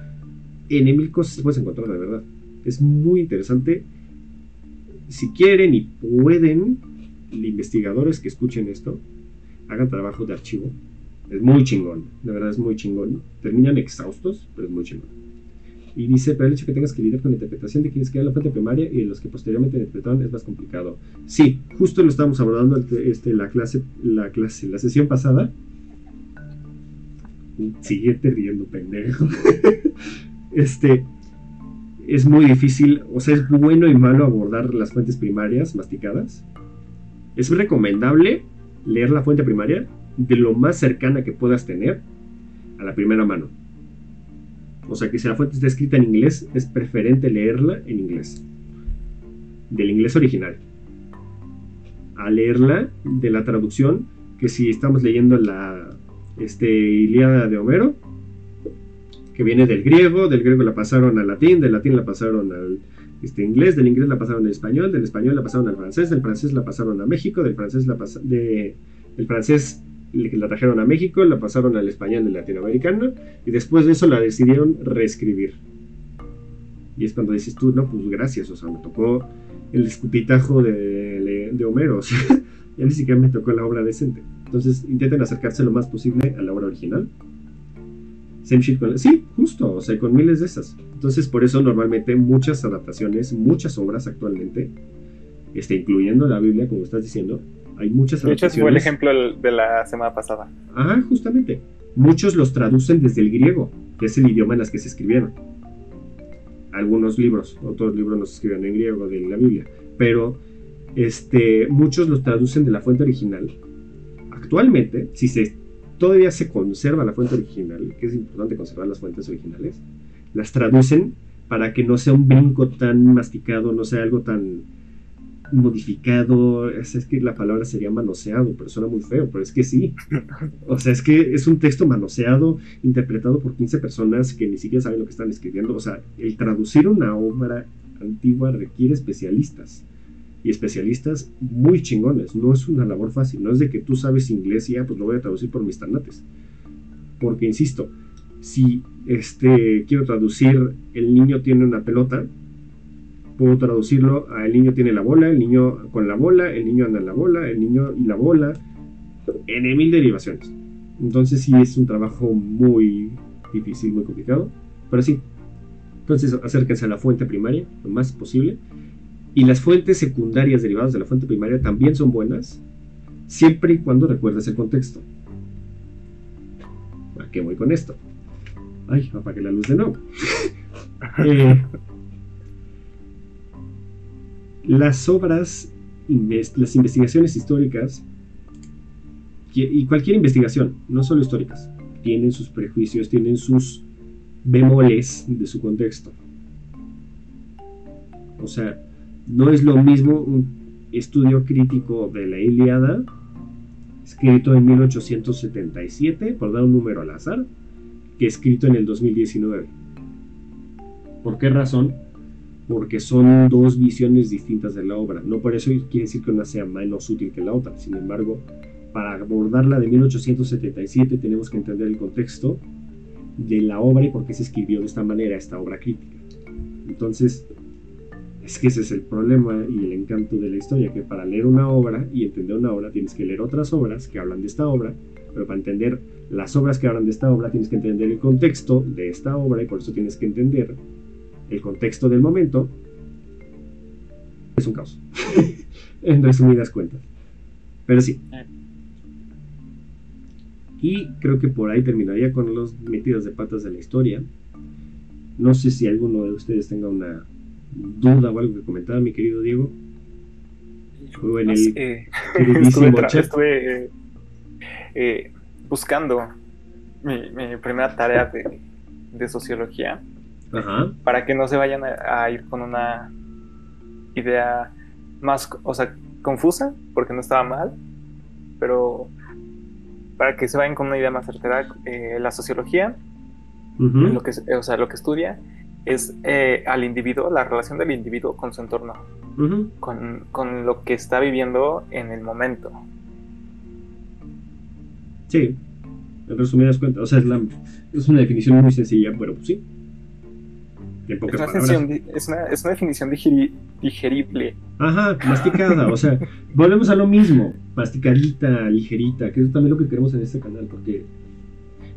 en mil cosas puedes encontrar, de verdad. Es muy interesante. Si quieren y pueden, investigadores que escuchen esto, hagan trabajo de archivo. Es muy chingón, de verdad es muy chingón. Terminan exhaustos, pero es muy chingón. Y dice, pero el hecho que tengas que lidiar con la interpretación de quienes en la fuente primaria y de los que posteriormente interpretaron es más complicado. Sí, justo lo estábamos abordando este, la clase, la clase, la sesión pasada. Siguiente riendo, pendejo. este, es muy difícil, o sea, es bueno y malo abordar las fuentes primarias masticadas. Es recomendable leer la fuente primaria de lo más cercana que puedas tener a la primera mano o sea que si la fuente está escrita en inglés, es preferente leerla en inglés. Del inglés original. A leerla de la traducción, que si estamos leyendo la este, Ilíada de Homero, que viene del griego, del griego la pasaron al latín, del latín la pasaron al este, inglés, del inglés la pasaron al español, del español la pasaron al francés, del francés la pasaron a México, del francés la de, del francés la trajeron a México, la pasaron al español de latinoamericano y después de eso la decidieron reescribir. Y es cuando dices tú, no, pues gracias, o sea, me tocó el escupitajo de, de Homero, o sea, ya ni siquiera me tocó la obra decente. Entonces intenten acercarse lo más posible a la obra original. Same shit con... Sí, justo, o sea, con miles de esas. Entonces por eso normalmente muchas adaptaciones, muchas obras actualmente, este, incluyendo la Biblia, como estás diciendo, hay muchas De hecho, fue el ejemplo de la semana pasada. Ah, justamente. Muchos los traducen desde el griego, que es el idioma en las que se escribieron. Algunos libros, otros libros no se escribieron en griego de la Biblia, pero este, muchos los traducen de la fuente original. Actualmente, si se todavía se conserva la fuente original, que es importante conservar las fuentes originales, las traducen para que no sea un brinco tan masticado, no sea algo tan modificado, es, que la palabra sería manoseado, pero suena muy feo, pero es que sí. O sea, es que es un texto manoseado, interpretado por 15 personas que ni siquiera saben lo que están escribiendo. O sea, el traducir una obra antigua requiere especialistas. Y especialistas muy chingones. No es una labor fácil. No es de que tú sabes inglés y ya, pues lo voy a traducir por mis tanates. Porque, insisto, si este, quiero traducir el niño tiene una pelota, puedo traducirlo a el niño tiene la bola, el niño con la bola, el niño anda en la bola, el niño y la bola, en mil derivaciones. Entonces sí es un trabajo muy difícil, muy complicado, pero sí. Entonces acérquense a la fuente primaria lo más posible. Y las fuentes secundarias derivadas de la fuente primaria también son buenas, siempre y cuando recuerdes el contexto. ¿A qué voy con esto? Ay, apague la luz de nuevo. eh, las obras, las investigaciones históricas, y cualquier investigación, no solo históricas, tienen sus prejuicios, tienen sus bemoles de su contexto. O sea, no es lo mismo un estudio crítico de la Iliada, escrito en 1877, por dar un número al azar, que escrito en el 2019. ¿Por qué razón? porque son dos visiones distintas de la obra. No por eso quiere decir que una sea menos útil que la otra. Sin embargo, para abordarla de 1877 tenemos que entender el contexto de la obra y por qué se escribió de esta manera esta obra crítica. Entonces, es que ese es el problema y el encanto de la historia, que para leer una obra y entender una obra tienes que leer otras obras que hablan de esta obra, pero para entender las obras que hablan de esta obra tienes que entender el contexto de esta obra y por eso tienes que entender el contexto del momento, es un caos. en resumidas cuentas. Pero sí. Y creo que por ahí terminaría con los metidos de patas de la historia. No sé si alguno de ustedes tenga una duda o algo que comentar, mi querido Diego. O en el estuve, eh, buscando mi, primera tarea de, de sociología. Para que no se vayan a, ir con una idea más, o sea, confusa, porque no estaba mal, pero para que se vayan con una idea más certera, eh, la sociología, lo que, o sea, lo que estudia, es eh, al individuo, la relación del individuo con su entorno, con, con, lo que está viviendo en el momento. Sí, en resumidas cuentas, o sea, es, es una definición muy sencilla, pero pues sí. es, una es, una, es una definición digerible. Ajá, masticada, o sea, volvemos a lo mismo, masticadita, ligerita, que es también lo que queremos en este canal, porque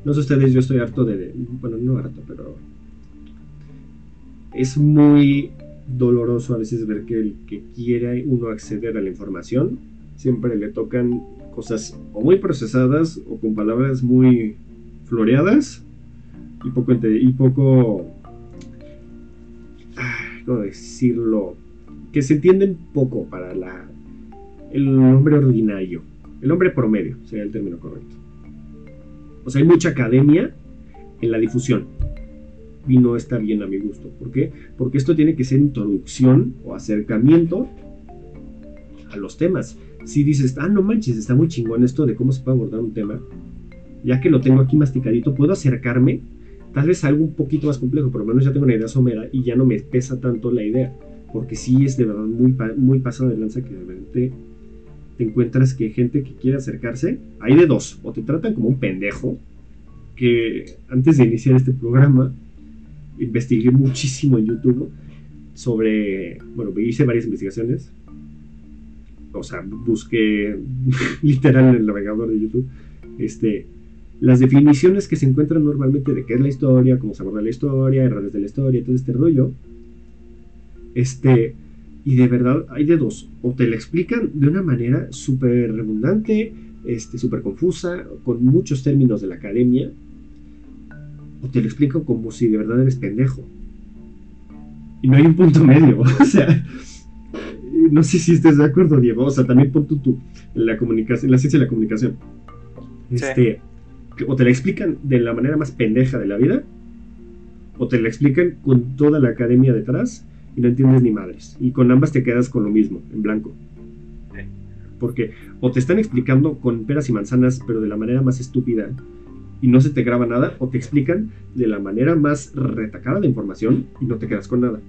no sé ustedes, yo estoy harto de, bueno, no harto, pero es muy doloroso a veces ver que el que quiere uno acceder a la información, siempre le tocan cosas o muy procesadas o con palabras muy floreadas y poco, y poco ¿cómo decirlo? Que se entienden poco para la, el hombre ordinario, el hombre promedio, sería el término correcto. O sea, hay mucha academia en la difusión y no está bien a mi gusto. ¿Por qué? Porque esto tiene que ser introducción o acercamiento a los temas. Si dices, ah, no manches, está muy chingón esto de cómo se puede abordar un tema, ya que lo tengo aquí masticadito, puedo acercarme tal vez algo un poquito más complejo, pero al menos ya tengo una idea somera y ya no me pesa tanto la idea, porque sí es de verdad muy, muy pasado de lanza que de repente te encuentras que gente que quiere acercarse, hay de dos, o te tratan como un pendejo, que antes de iniciar este programa investigué muchísimo en YouTube sobre, bueno, hice varias investigaciones, o sea, busqué literal en el navegador de YouTube, este, las definiciones que se encuentran normalmente de qué es la historia, cómo se aborda la historia, errores de la historia, todo este rollo, este, y de verdad hay de dos, o te la explican de una manera súper redundante, este, súper confusa, con muchos términos de la academia, o te lo explico como si de verdad eres pendejo. Y no hay un punto medio. o sea, no sé si estés de acuerdo, Diego. O sea, también pon tú, en la comunicación, la ciencia de la comunicación. Este, o te la explican de la manera más pendeja de la vida, o te la explican con toda la academia detrás y no entiendes ni madres. Y con ambas te quedas con lo mismo, en blanco. Porque o te están explicando con peras y manzanas, pero de la manera más estúpida, y no se te graba nada o te explican de la manera más retacada la información y no te quedas con nada.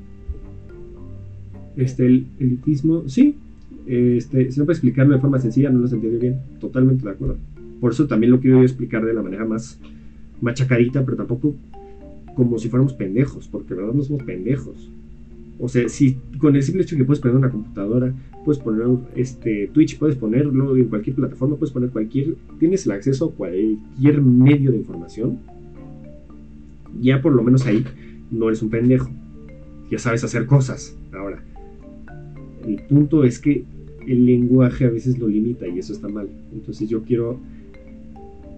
Este, el elitismo, sí, este, si no puede explicarlo de forma sencilla, no lo entiende bien, totalmente de acuerdo. Por eso también lo quiero explicar de la manera más machacadita, pero tampoco como si fuéramos pendejos, porque de verdad no somos pendejos. O sea, si con el simple hecho que puedes poner una computadora, puedes poner este Twitch, puedes ponerlo en cualquier plataforma, puedes poner cualquier, tienes el acceso a cualquier medio de información, ya por lo menos ahí no eres un pendejo. Ya sabes hacer cosas. Ahora, el punto es que el lenguaje a veces lo limita y eso está mal. Entonces yo quiero,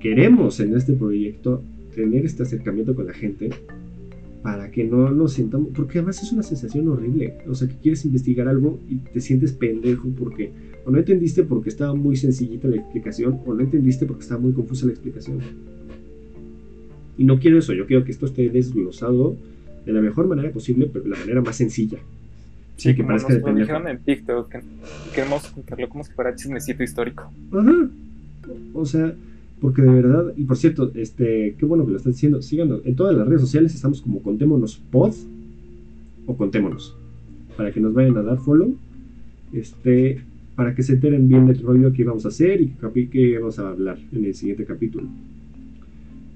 queremos en este proyecto tener este acercamiento con la gente para que no nos sintamos, porque además es una sensación horrible, o sea, que quieres investigar algo y te sientes pendejo porque o no entendiste porque estaba muy sencillita la explicación o no entendiste porque estaba muy confusa la explicación. Y no quiero eso, yo quiero que esto esté desglosado de la mejor manera posible, pero de la manera más sencilla. Sí, que parezca nos lo dijeron en TikTok, que queremos contarlo como si fuera chismecito histórico. Ajá. O sea, porque de verdad, y por cierto, este, qué bueno que lo estás diciendo, síganos. En todas las redes sociales estamos como Contémonos Pod o Contémonos. Para que nos vayan a dar follow. Este, para que se enteren bien del rollo que vamos a hacer y que vamos a hablar en el siguiente capítulo.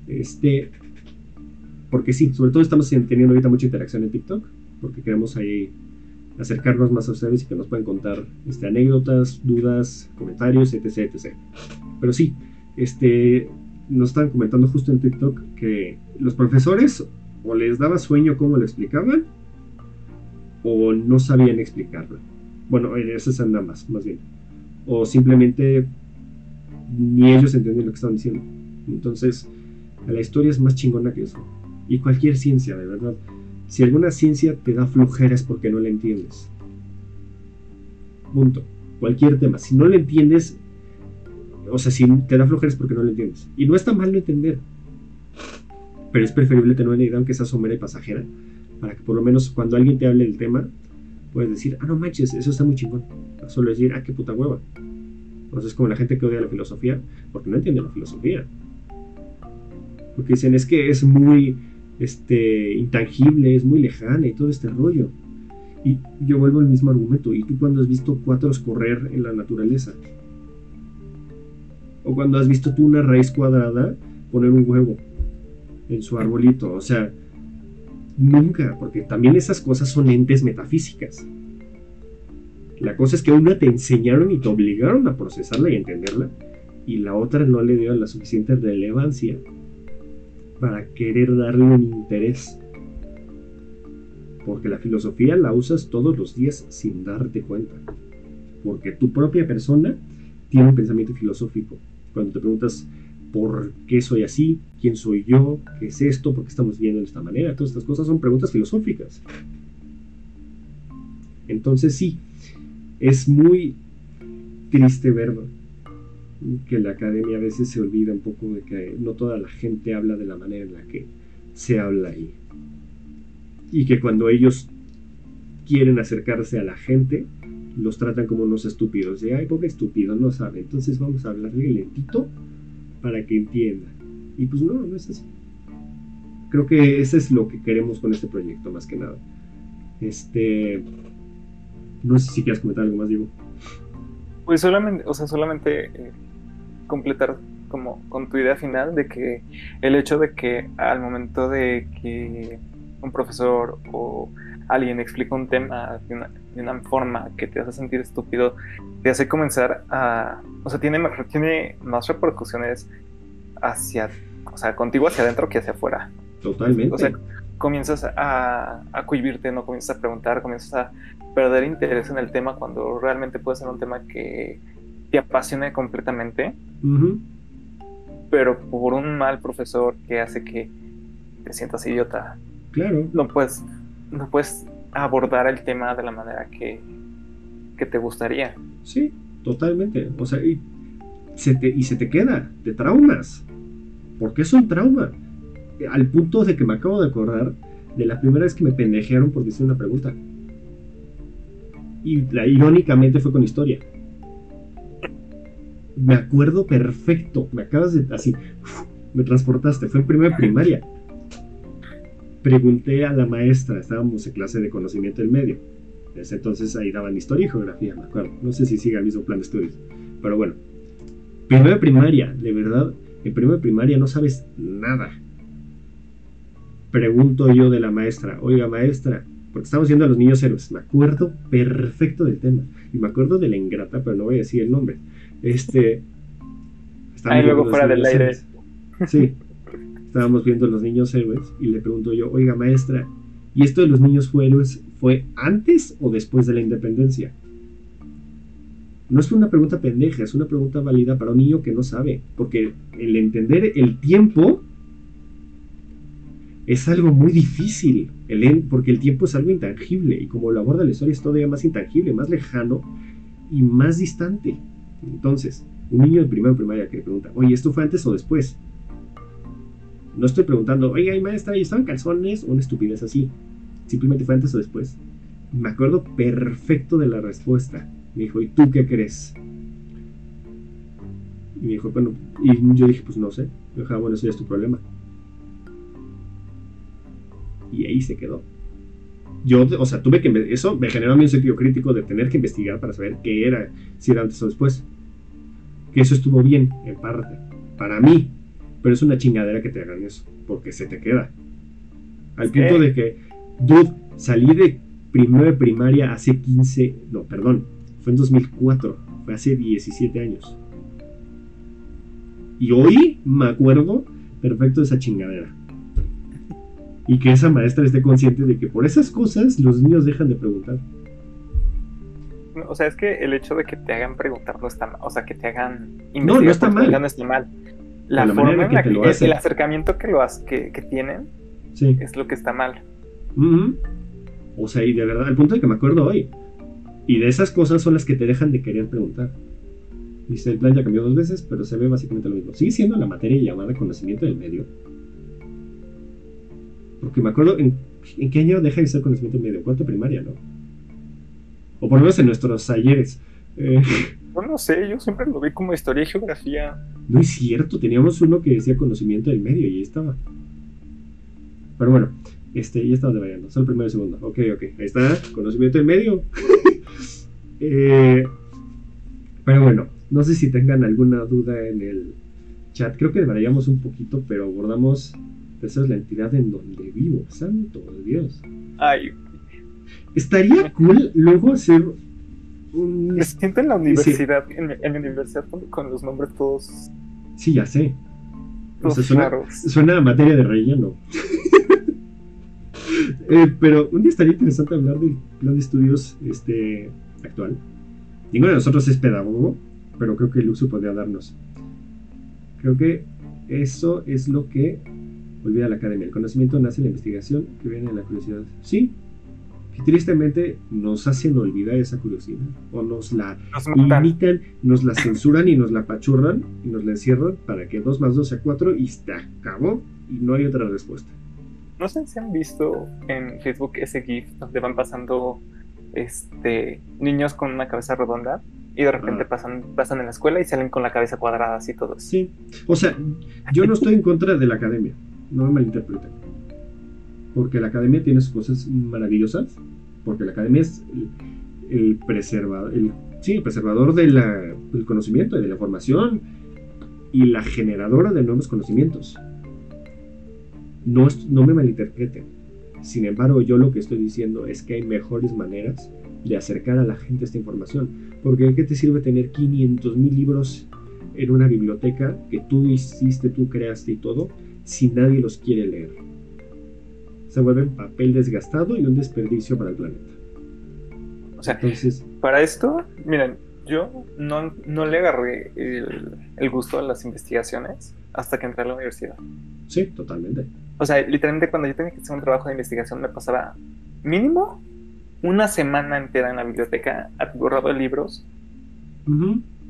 Este, porque sí, sobre todo estamos teniendo ahorita mucha interacción en TikTok, porque queremos ahí acercarnos más a ustedes y que nos puedan contar este, anécdotas, dudas, comentarios, etc, etc. Pero sí, este, nos estaban comentando justo en TikTok que los profesores o les daba sueño cómo lo explicaban o no sabían explicarlo. Bueno, eso es nada más, más bien. O simplemente ni ellos entendían lo que estaban diciendo. Entonces, la historia es más chingona que eso. Y cualquier ciencia, de verdad. Si alguna ciencia te da flojera es porque no la entiendes. Punto. Cualquier tema. Si no la entiendes, o sea, si te da flojera es porque no lo entiendes. Y no está mal no entender. Pero es preferible tener una idea aunque sea somera y pasajera. Para que por lo menos cuando alguien te hable del tema, puedes decir, ah, no manches, eso está muy chingón. Solo decir, ah, qué puta hueva. Entonces es como la gente que odia la filosofía, porque no entiende la filosofía. Porque dicen, es que es muy este, intangible, es muy lejana y todo este rollo. Y yo vuelvo al mismo argumento. ¿Y tú cuando has visto cuatros correr en la naturaleza? O cuando has visto tú una raíz cuadrada poner un huevo en su arbolito. O sea, nunca, porque también esas cosas son entes metafísicas. La cosa es que una te enseñaron y te obligaron a procesarla y entenderla, y la otra no le dio la suficiente relevancia para querer darle un interés porque la filosofía la usas todos los días sin darte cuenta. Porque tu propia persona tiene un pensamiento filosófico. Cuando te preguntas por qué soy así, quién soy yo, qué es esto, por qué estamos viendo de esta manera, todas estas cosas son preguntas filosóficas. Entonces sí, es muy triste ver que la academia a veces se olvida un poco de que no toda la gente habla de la manera en la que se habla ahí. Y que cuando ellos quieren acercarse a la gente, los tratan como unos estúpidos. De, ay, pobre estúpido, no sabe. Entonces vamos a hablarle lentito para que entienda. Y pues no, no es así. Creo que eso es lo que queremos con este proyecto, más que nada. Este. No sé si quieres comentar algo más, Diego. Pues solamente, o sea, solamente eh, completar como con tu idea final de que el hecho de que al momento de que un profesor o alguien explica un tema de una, forma que te hace sentir estúpido, te hace comenzar a... O sea, tiene, tiene más repercusiones hacia... O sea, contigo hacia adentro que hacia afuera. Totalmente. O sea, comienzas a, a cohibirte, no comienzas a preguntar, comienzas a perder interés en el tema cuando realmente puede ser un tema que te apasione completamente, pero por un mal profesor que hace que te sientas idiota Claro. No puedes, no puedes abordar el tema de la manera que, te gustaría. Sí, totalmente. O sea, y se te, y se te queda, te traumas. Porque es un trauma. Al punto de que me acabo de acordar de la primera vez que me pendejearon por decir una pregunta. Y la, irónicamente fue con historia. Me acuerdo perfecto. Me acabas de. Así. me transportaste. Fue en primera primaria pregunté a la maestra, estábamos en clase de conocimiento del medio. Desde entonces ahí daban historia y geografía, me acuerdo. No sé si sigue el mismo plan de estudios. Pero bueno, primera primaria, de verdad, en primera primaria no sabes nada. Pregunto yo de la maestra, oiga maestra, porque estamos viendo a los niños héroes, me acuerdo perfecto del tema. Y me acuerdo de la ingrata, pero no voy a decir el nombre. Este. Ahí luego fuera del aire. Sí, estábamos viendo los niños héroes y le pregunto yo, oiga maestra, ¿y esto de los niños héroes fue antes o después de la independencia? No es una pregunta pendeja, es una pregunta válida para un niño que no sabe, porque el entender el tiempo es algo muy difícil, porque el tiempo es algo intangible y como lo aborda la historia es todavía más intangible, más lejano y más distante. Entonces, un niño de primera primaria que le pregunta, oye, ¿esto fue antes o después? No estoy preguntando, oiga, maestra, ¿y estaban calzones? Una estupidez así. Simplemente fue antes o después. Me acuerdo perfecto de la respuesta. Me dijo, ¿y tú qué crees? Y me dijo, bueno, y yo dije, pues no sé. Yo dije, ah, bueno, eso ya es tu problema. Y ahí se quedó. Yo, o sea, tuve que. Eso me generó a mí un sentido crítico de tener que investigar para saber qué era, si era antes o después. Que eso estuvo bien, en parte. Para mí, pero es una chingadera que te hagan eso, porque se te queda. Al punto de que, dude, salí de primero de primaria hace 15, no, perdón, fue en 2004, fue hace 17 años. Y hoy me acuerdo perfecto de esa chingadera. Y que esa maestra esté consciente de que por esas cosas los niños dejan de preguntar. O sea, es que el hecho de que te hagan preguntar no está mal. O sea, que te hagan No, no está mal. No está mal la, forma en la que, el acercamiento que lo que, que tienen es lo que está mal. O sea, y de verdad, al punto de que me acuerdo hoy. Y de esas cosas son las que te dejan de querer preguntar. Dice, el plan ya cambió dos veces, pero se ve básicamente lo mismo. Sigue siendo la materia llamada conocimiento del medio. Porque me acuerdo, ¿en, ¿en qué año deja de ser conocimiento del medio? Cuarto primaria, ¿no? O por lo menos en nuestros talleres. Eh, no sé, yo siempre lo vi como historia y geografía. No es cierto, teníamos uno que decía conocimiento del medio y ahí estaba. Pero bueno, este, ya estamos variando, solo el primero y segundo. Ok, ok, ahí está, conocimiento en medio. Eh, pero bueno, no sé si tengan alguna duda en el chat. Creo que variamos un poquito, pero abordamos. Esa es la entidad en donde vivo. Santo Dios. Ay. Estaría cool luego hacer. Me siento en la universidad, en, la universidad con, los nombres todos. Sí, ya sé. O sea, suena, suena, a materia de relleno. Eh, pero un día estaría interesante hablar del plan de estudios este, actual. Ninguno de nosotros es pedagogo, pero creo que Luxu podría darnos. Creo que eso es lo que olvida la academia. El conocimiento nace en la investigación que viene en la curiosidad. Sí, y tristemente nos hacen olvidar esa curiosidad o nos la limitan, nos la censuran y nos la pachurran y nos la encierran para que 2 más 2 sea 4 y se acabó y no hay otra respuesta. No sé si han visto en Facebook ese GIF donde van pasando este, niños con una cabeza redonda y de repente ah. pasan, pasan en la escuela y salen con la cabeza cuadrada así todos. Sí, o sea, yo no estoy en contra de la academia, no me malinterpreten. Porque la academia tiene sus cosas maravillosas, porque la academia es el, preservador, el, sí, el preservador de del conocimiento y de la formación y la generadora de nuevos conocimientos. No, no me malinterpreten sin embargo, yo lo que estoy diciendo es que hay mejores maneras de acercar a la gente esta información. Porque ¿qué te sirve tener 500 mil libros en una biblioteca que tú hiciste, tú creaste y todo, si nadie los quiere leer? Se vuelve papel desgastado y un desperdicio para el planeta. O sea, Entonces, para esto, miren, yo no, no le agarré el, el gusto a las investigaciones hasta que entré a la universidad. Sí, totalmente. O sea, literalmente cuando yo tenía que hacer un trabajo de investigación me pasaba mínimo una semana entera en la biblioteca atiborrado de libros.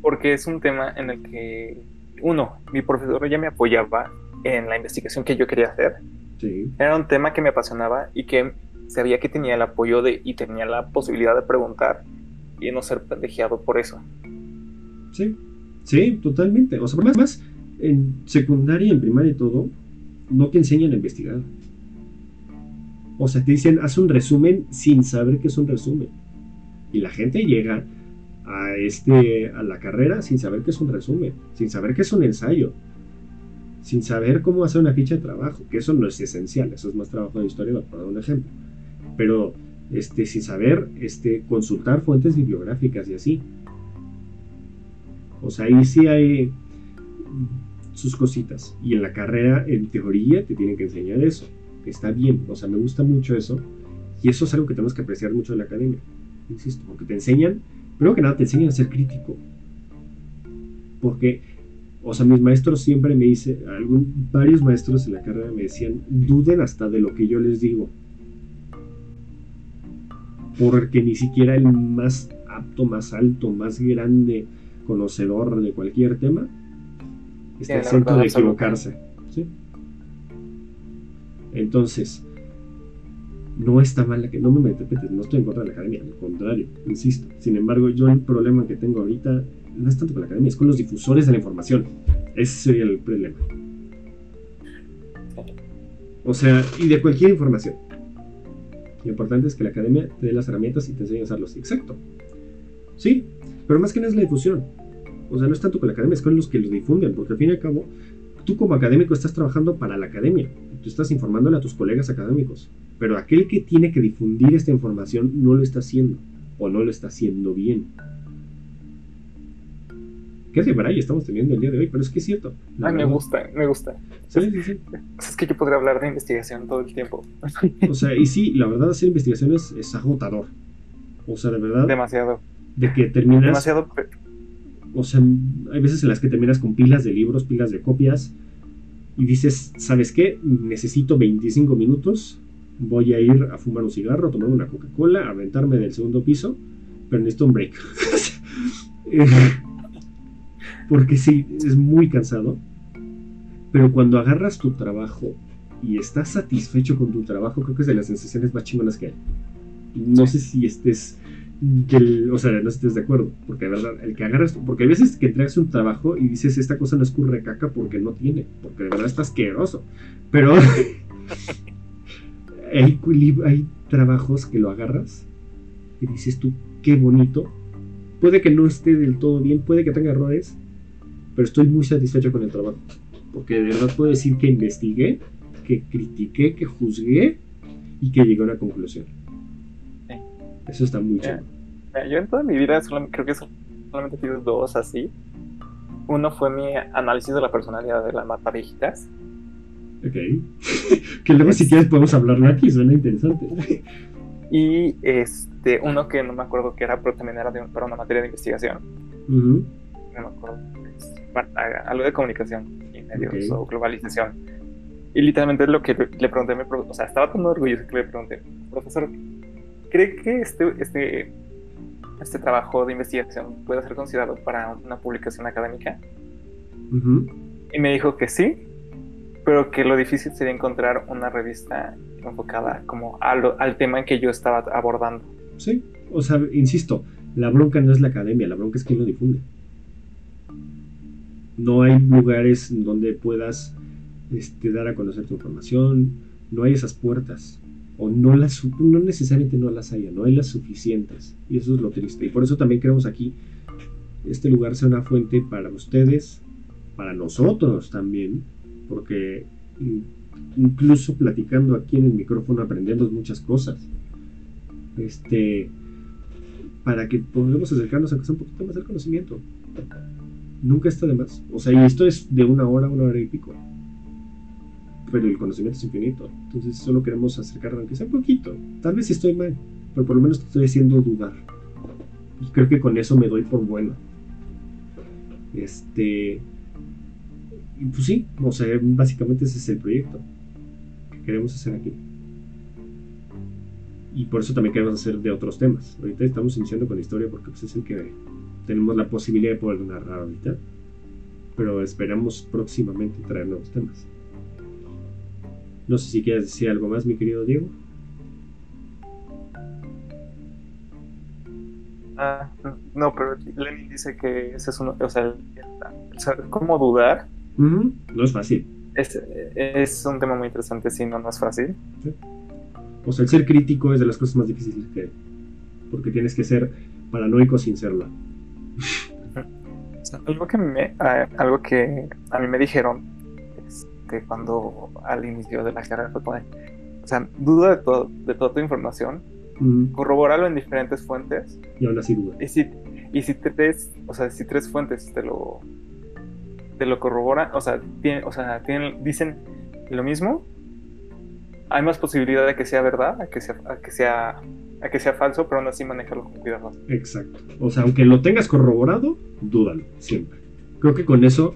Porque es un tema en el que, uno, mi profesor ya me apoyaba en la investigación que yo quería hacer. Sí. Era un tema que me apasionaba y que sabía que tenía el apoyo de y tenía la posibilidad de preguntar y no ser pendejeado por eso. Sí, sí, totalmente. O sea, más, más en secundaria, en primaria y todo, no te enseñan a investigar. O sea, te dicen, haz un resumen sin saber qué es un resumen. Y la gente llega a, este, a la carrera sin saber qué es un resumen, sin saber qué es un ensayo, sin saber cómo hacer una ficha de trabajo, que eso no es esencial, eso es más trabajo de historia, para dar un ejemplo. Pero este, sin saber este, consultar fuentes bibliográficas y así. O sea, ahí sí hay sus cositas. Y en la carrera, en teoría, te tienen que enseñar eso. Está bien, o sea, me gusta mucho eso. Y eso es algo que tenemos que apreciar mucho en la academia. Insisto, porque te enseñan, primero que nada, te enseñan a ser crítico. Porque, o sea, mis maestros siempre me dicen, algún, varios maestros en la carrera me decían, duden hasta de lo que yo les digo. Porque ni siquiera el más apto, más alto, más grande conocedor de cualquier tema está exento de equivocarse. ¿sí? Entonces, no está mal que no me interpretes, no estoy en contra de la academia, al contrario, insisto. Sin embargo, yo el problema que tengo ahorita no es tanto con la academia, es con los difusores de la información. Ese sería el problema. O sea, y de cualquier información. Lo importante es que la academia te dé las herramientas y te enseñe a usarlos. Exacto. Sí, pero más que nada es la difusión. O sea, no es tanto con la academia, es con los que los difunden, porque al fin y al cabo, tú como académico estás trabajando para la academia, tú estás informándole a tus colegas académicos, pero aquel que tiene que difundir esta información no lo está haciendo, o no lo está haciendo bien. ¿Qué de Bray estamos teniendo el día de hoy? Pero es que es cierto. Ay, me gusta, me gusta. Sí, sí. Es que yo podría hablar de investigación todo el tiempo. O sea, y sí, la verdad, hacer investigaciones es agotador. O sea, de verdad. Demasiado. De que terminas. Demasiado o sea, hay veces en las que terminas con pilas de libros, pilas de copias, y dices, ¿sabes qué? Necesito 25 minutos, voy a ir a fumar un cigarro, a tomar una Coca-Cola, a aventarme del segundo piso, pero necesito un break. Porque sí, es muy cansado. Pero cuando agarras tu trabajo y estás satisfecho con tu trabajo, creo que es de las sensaciones más chingonas que hay. No sé si estés o sea, no estés de acuerdo, porque de verdad, el que agarras, porque hay veces que entregas un trabajo y dices, esta cosa no escurre caca porque no tiene, porque de verdad está asqueroso, pero, hay, hay trabajos que lo agarras y dices tú, qué bonito. Puede que no esté del todo bien, puede que tenga errores, pero estoy muy satisfecho con el trabajo. Porque de verdad puedo decir que investigué, que critiqué, que juzgué y que llegué a una conclusión. Eso está muy chido. Yo en toda mi vida creo que solamente he dos así. Uno fue mi análisis de la personalidad de la mata viejitas. Ok. que luego si quieres podemos hablarlo aquí, suena interesante. y este, uno que no me acuerdo que era, pero también era para una materia de investigación. No me acuerdo. Algo de comunicación y medios o globalización. Y literalmente es lo que le, pregunté a mi profesor, o sea, estaba tan orgulloso que le pregunté, profesor, ¿cree que este, este, este trabajo de investigación puede ser considerado para una publicación académica? Y me dijo que sí, pero que lo difícil sería encontrar una revista enfocada como al tema en que yo estaba abordando. Sí, o sea, insisto, la bronca no es la academia, la bronca es quien lo difunde. No hay lugares donde puedas este, dar a conocer tu información, no hay esas puertas, o no las, no necesariamente no las haya, no hay las suficientes, y eso es lo triste. Y por eso también queremos aquí este lugar sea una fuente para ustedes, para nosotros también, porque incluso platicando aquí en el micrófono aprendemos muchas cosas. Este, para que podamos acercarnos a un poquito más del conocimiento. Nunca está de más. O sea, y esto es de una hora, una hora y pico. Pero el conocimiento es infinito. Entonces solo queremos acercarnos aunque sea un poquito. Tal vez estoy mal, pero por lo menos te estoy haciendo dudar. Y creo que con eso me doy por bueno. Este, y pues sí, o sea, básicamente ese es el proyecto que queremos hacer aquí. Y por eso también queremos hacer de otros temas. Ahorita estamos iniciando con historia porque pues, es el que tenemos la posibilidad de poder narrar ahorita. Pero esperamos próximamente traer nuevos temas. No sé si quieres decir algo más, mi querido Diego. Ah, no, pero Lenin dice que ese es uno, o sea, cómo dudar no es fácil. Es, un tema muy interesante, si no, no es fácil. O sea, el ser crítico es de las cosas más difíciles que Porque tienes que ser paranoico sin serlo. algo, que me, algo que a mí me dijeron este, cuando al inicio de la carrera fue como, o sea, duda de, todo, de toda tu información, corroboralo en diferentes fuentes. Y así duda. Y si, y si tres, o sea, si tres fuentes te lo te lo corroboran, o sea, tiene, o sea tienen, dicen lo mismo, hay más posibilidad de que sea verdad, a que sea, a que sea, a que sea falso, pero aún así manejarlo con cuidado. Exacto. O sea, aunque lo tengas corroborado, dúdalo, siempre. Creo que con eso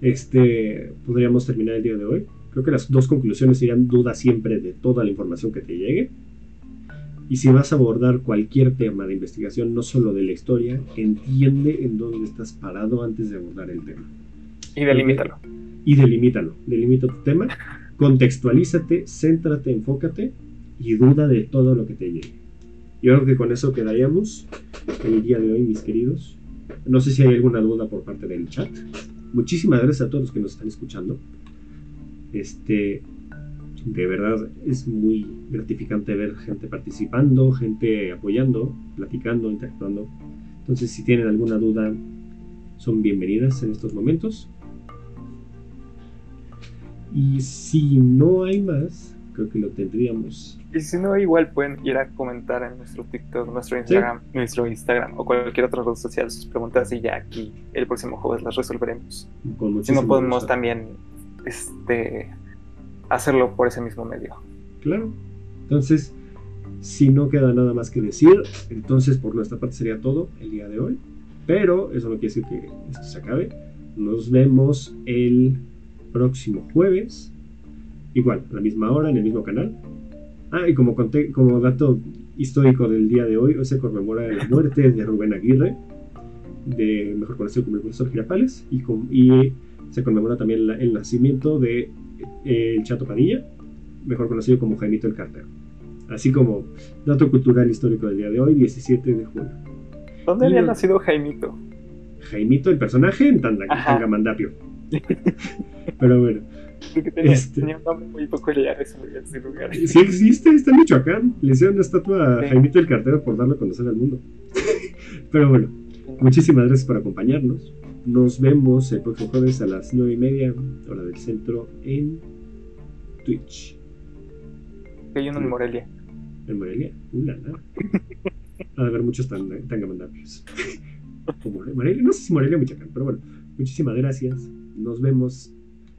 este, podríamos terminar el día de hoy. Creo que las dos conclusiones serían duda siempre de toda la información que te llegue. Y si vas a abordar cualquier tema de investigación, no solo de la historia, entiende en dónde estás parado antes de abordar el tema. Y delimítalo. Y delimítalo. Delimita tu tema, contextualízate, céntrate, enfócate y duda de todo lo que te llegue. Yo creo que con eso quedaríamos el día de hoy, mis queridos. No sé si hay alguna duda por parte del chat. Muchísimas gracias a todos los que nos están escuchando. Este, de verdad es muy gratificante ver gente participando, gente apoyando, platicando, interactuando. Entonces, si tienen alguna duda, son bienvenidas en estos momentos. Y si no hay más, creo que lo tendríamos. Y si no, igual pueden ir a comentar en nuestro TikTok, nuestro Instagram, nuestro Instagram o cualquier otra red social sus preguntas y ya aquí el próximo jueves las resolveremos. si no podemos también este hacerlo por ese mismo medio. Claro. Entonces, si no queda nada más que decir, entonces por nuestra parte sería todo el día de hoy. Pero eso no quiere decir que esto se acabe. Nos vemos el próximo jueves, igual, a la misma hora, en el mismo canal. Ah, y como, conté, como dato histórico del día de hoy, hoy se conmemora la muerte de Rubén Aguirre, de, mejor conocido como el profesor Girapales, y, y se conmemora también el nacimiento de eh, el Chato Padilla, mejor conocido como Jaimito el Cartero. Así como dato cultural histórico del día de hoy, 17 de junio. ¿Dónde había nacido Jaimito? Jaimito, el personaje, en Tangamandapio. Pero bueno, tenía, este, tenía, un nombre muy peculiar ese lugar. Sí existe, está en Michoacán. Le hicieron una estatua a Jaimito el Cartero por darlo a conocer al mundo. Pero bueno, muchísimas gracias por acompañarnos. Nos vemos el próximo jueves a las 9 y media, hora del centro, en Twitch. Hay uno en Morelia. ¿En Morelia? Uh, Va a haber muchos tan, tangamandables. Morelia, no sé si Morelia o Michoacán, pero bueno, muchísimas gracias. Nos vemos.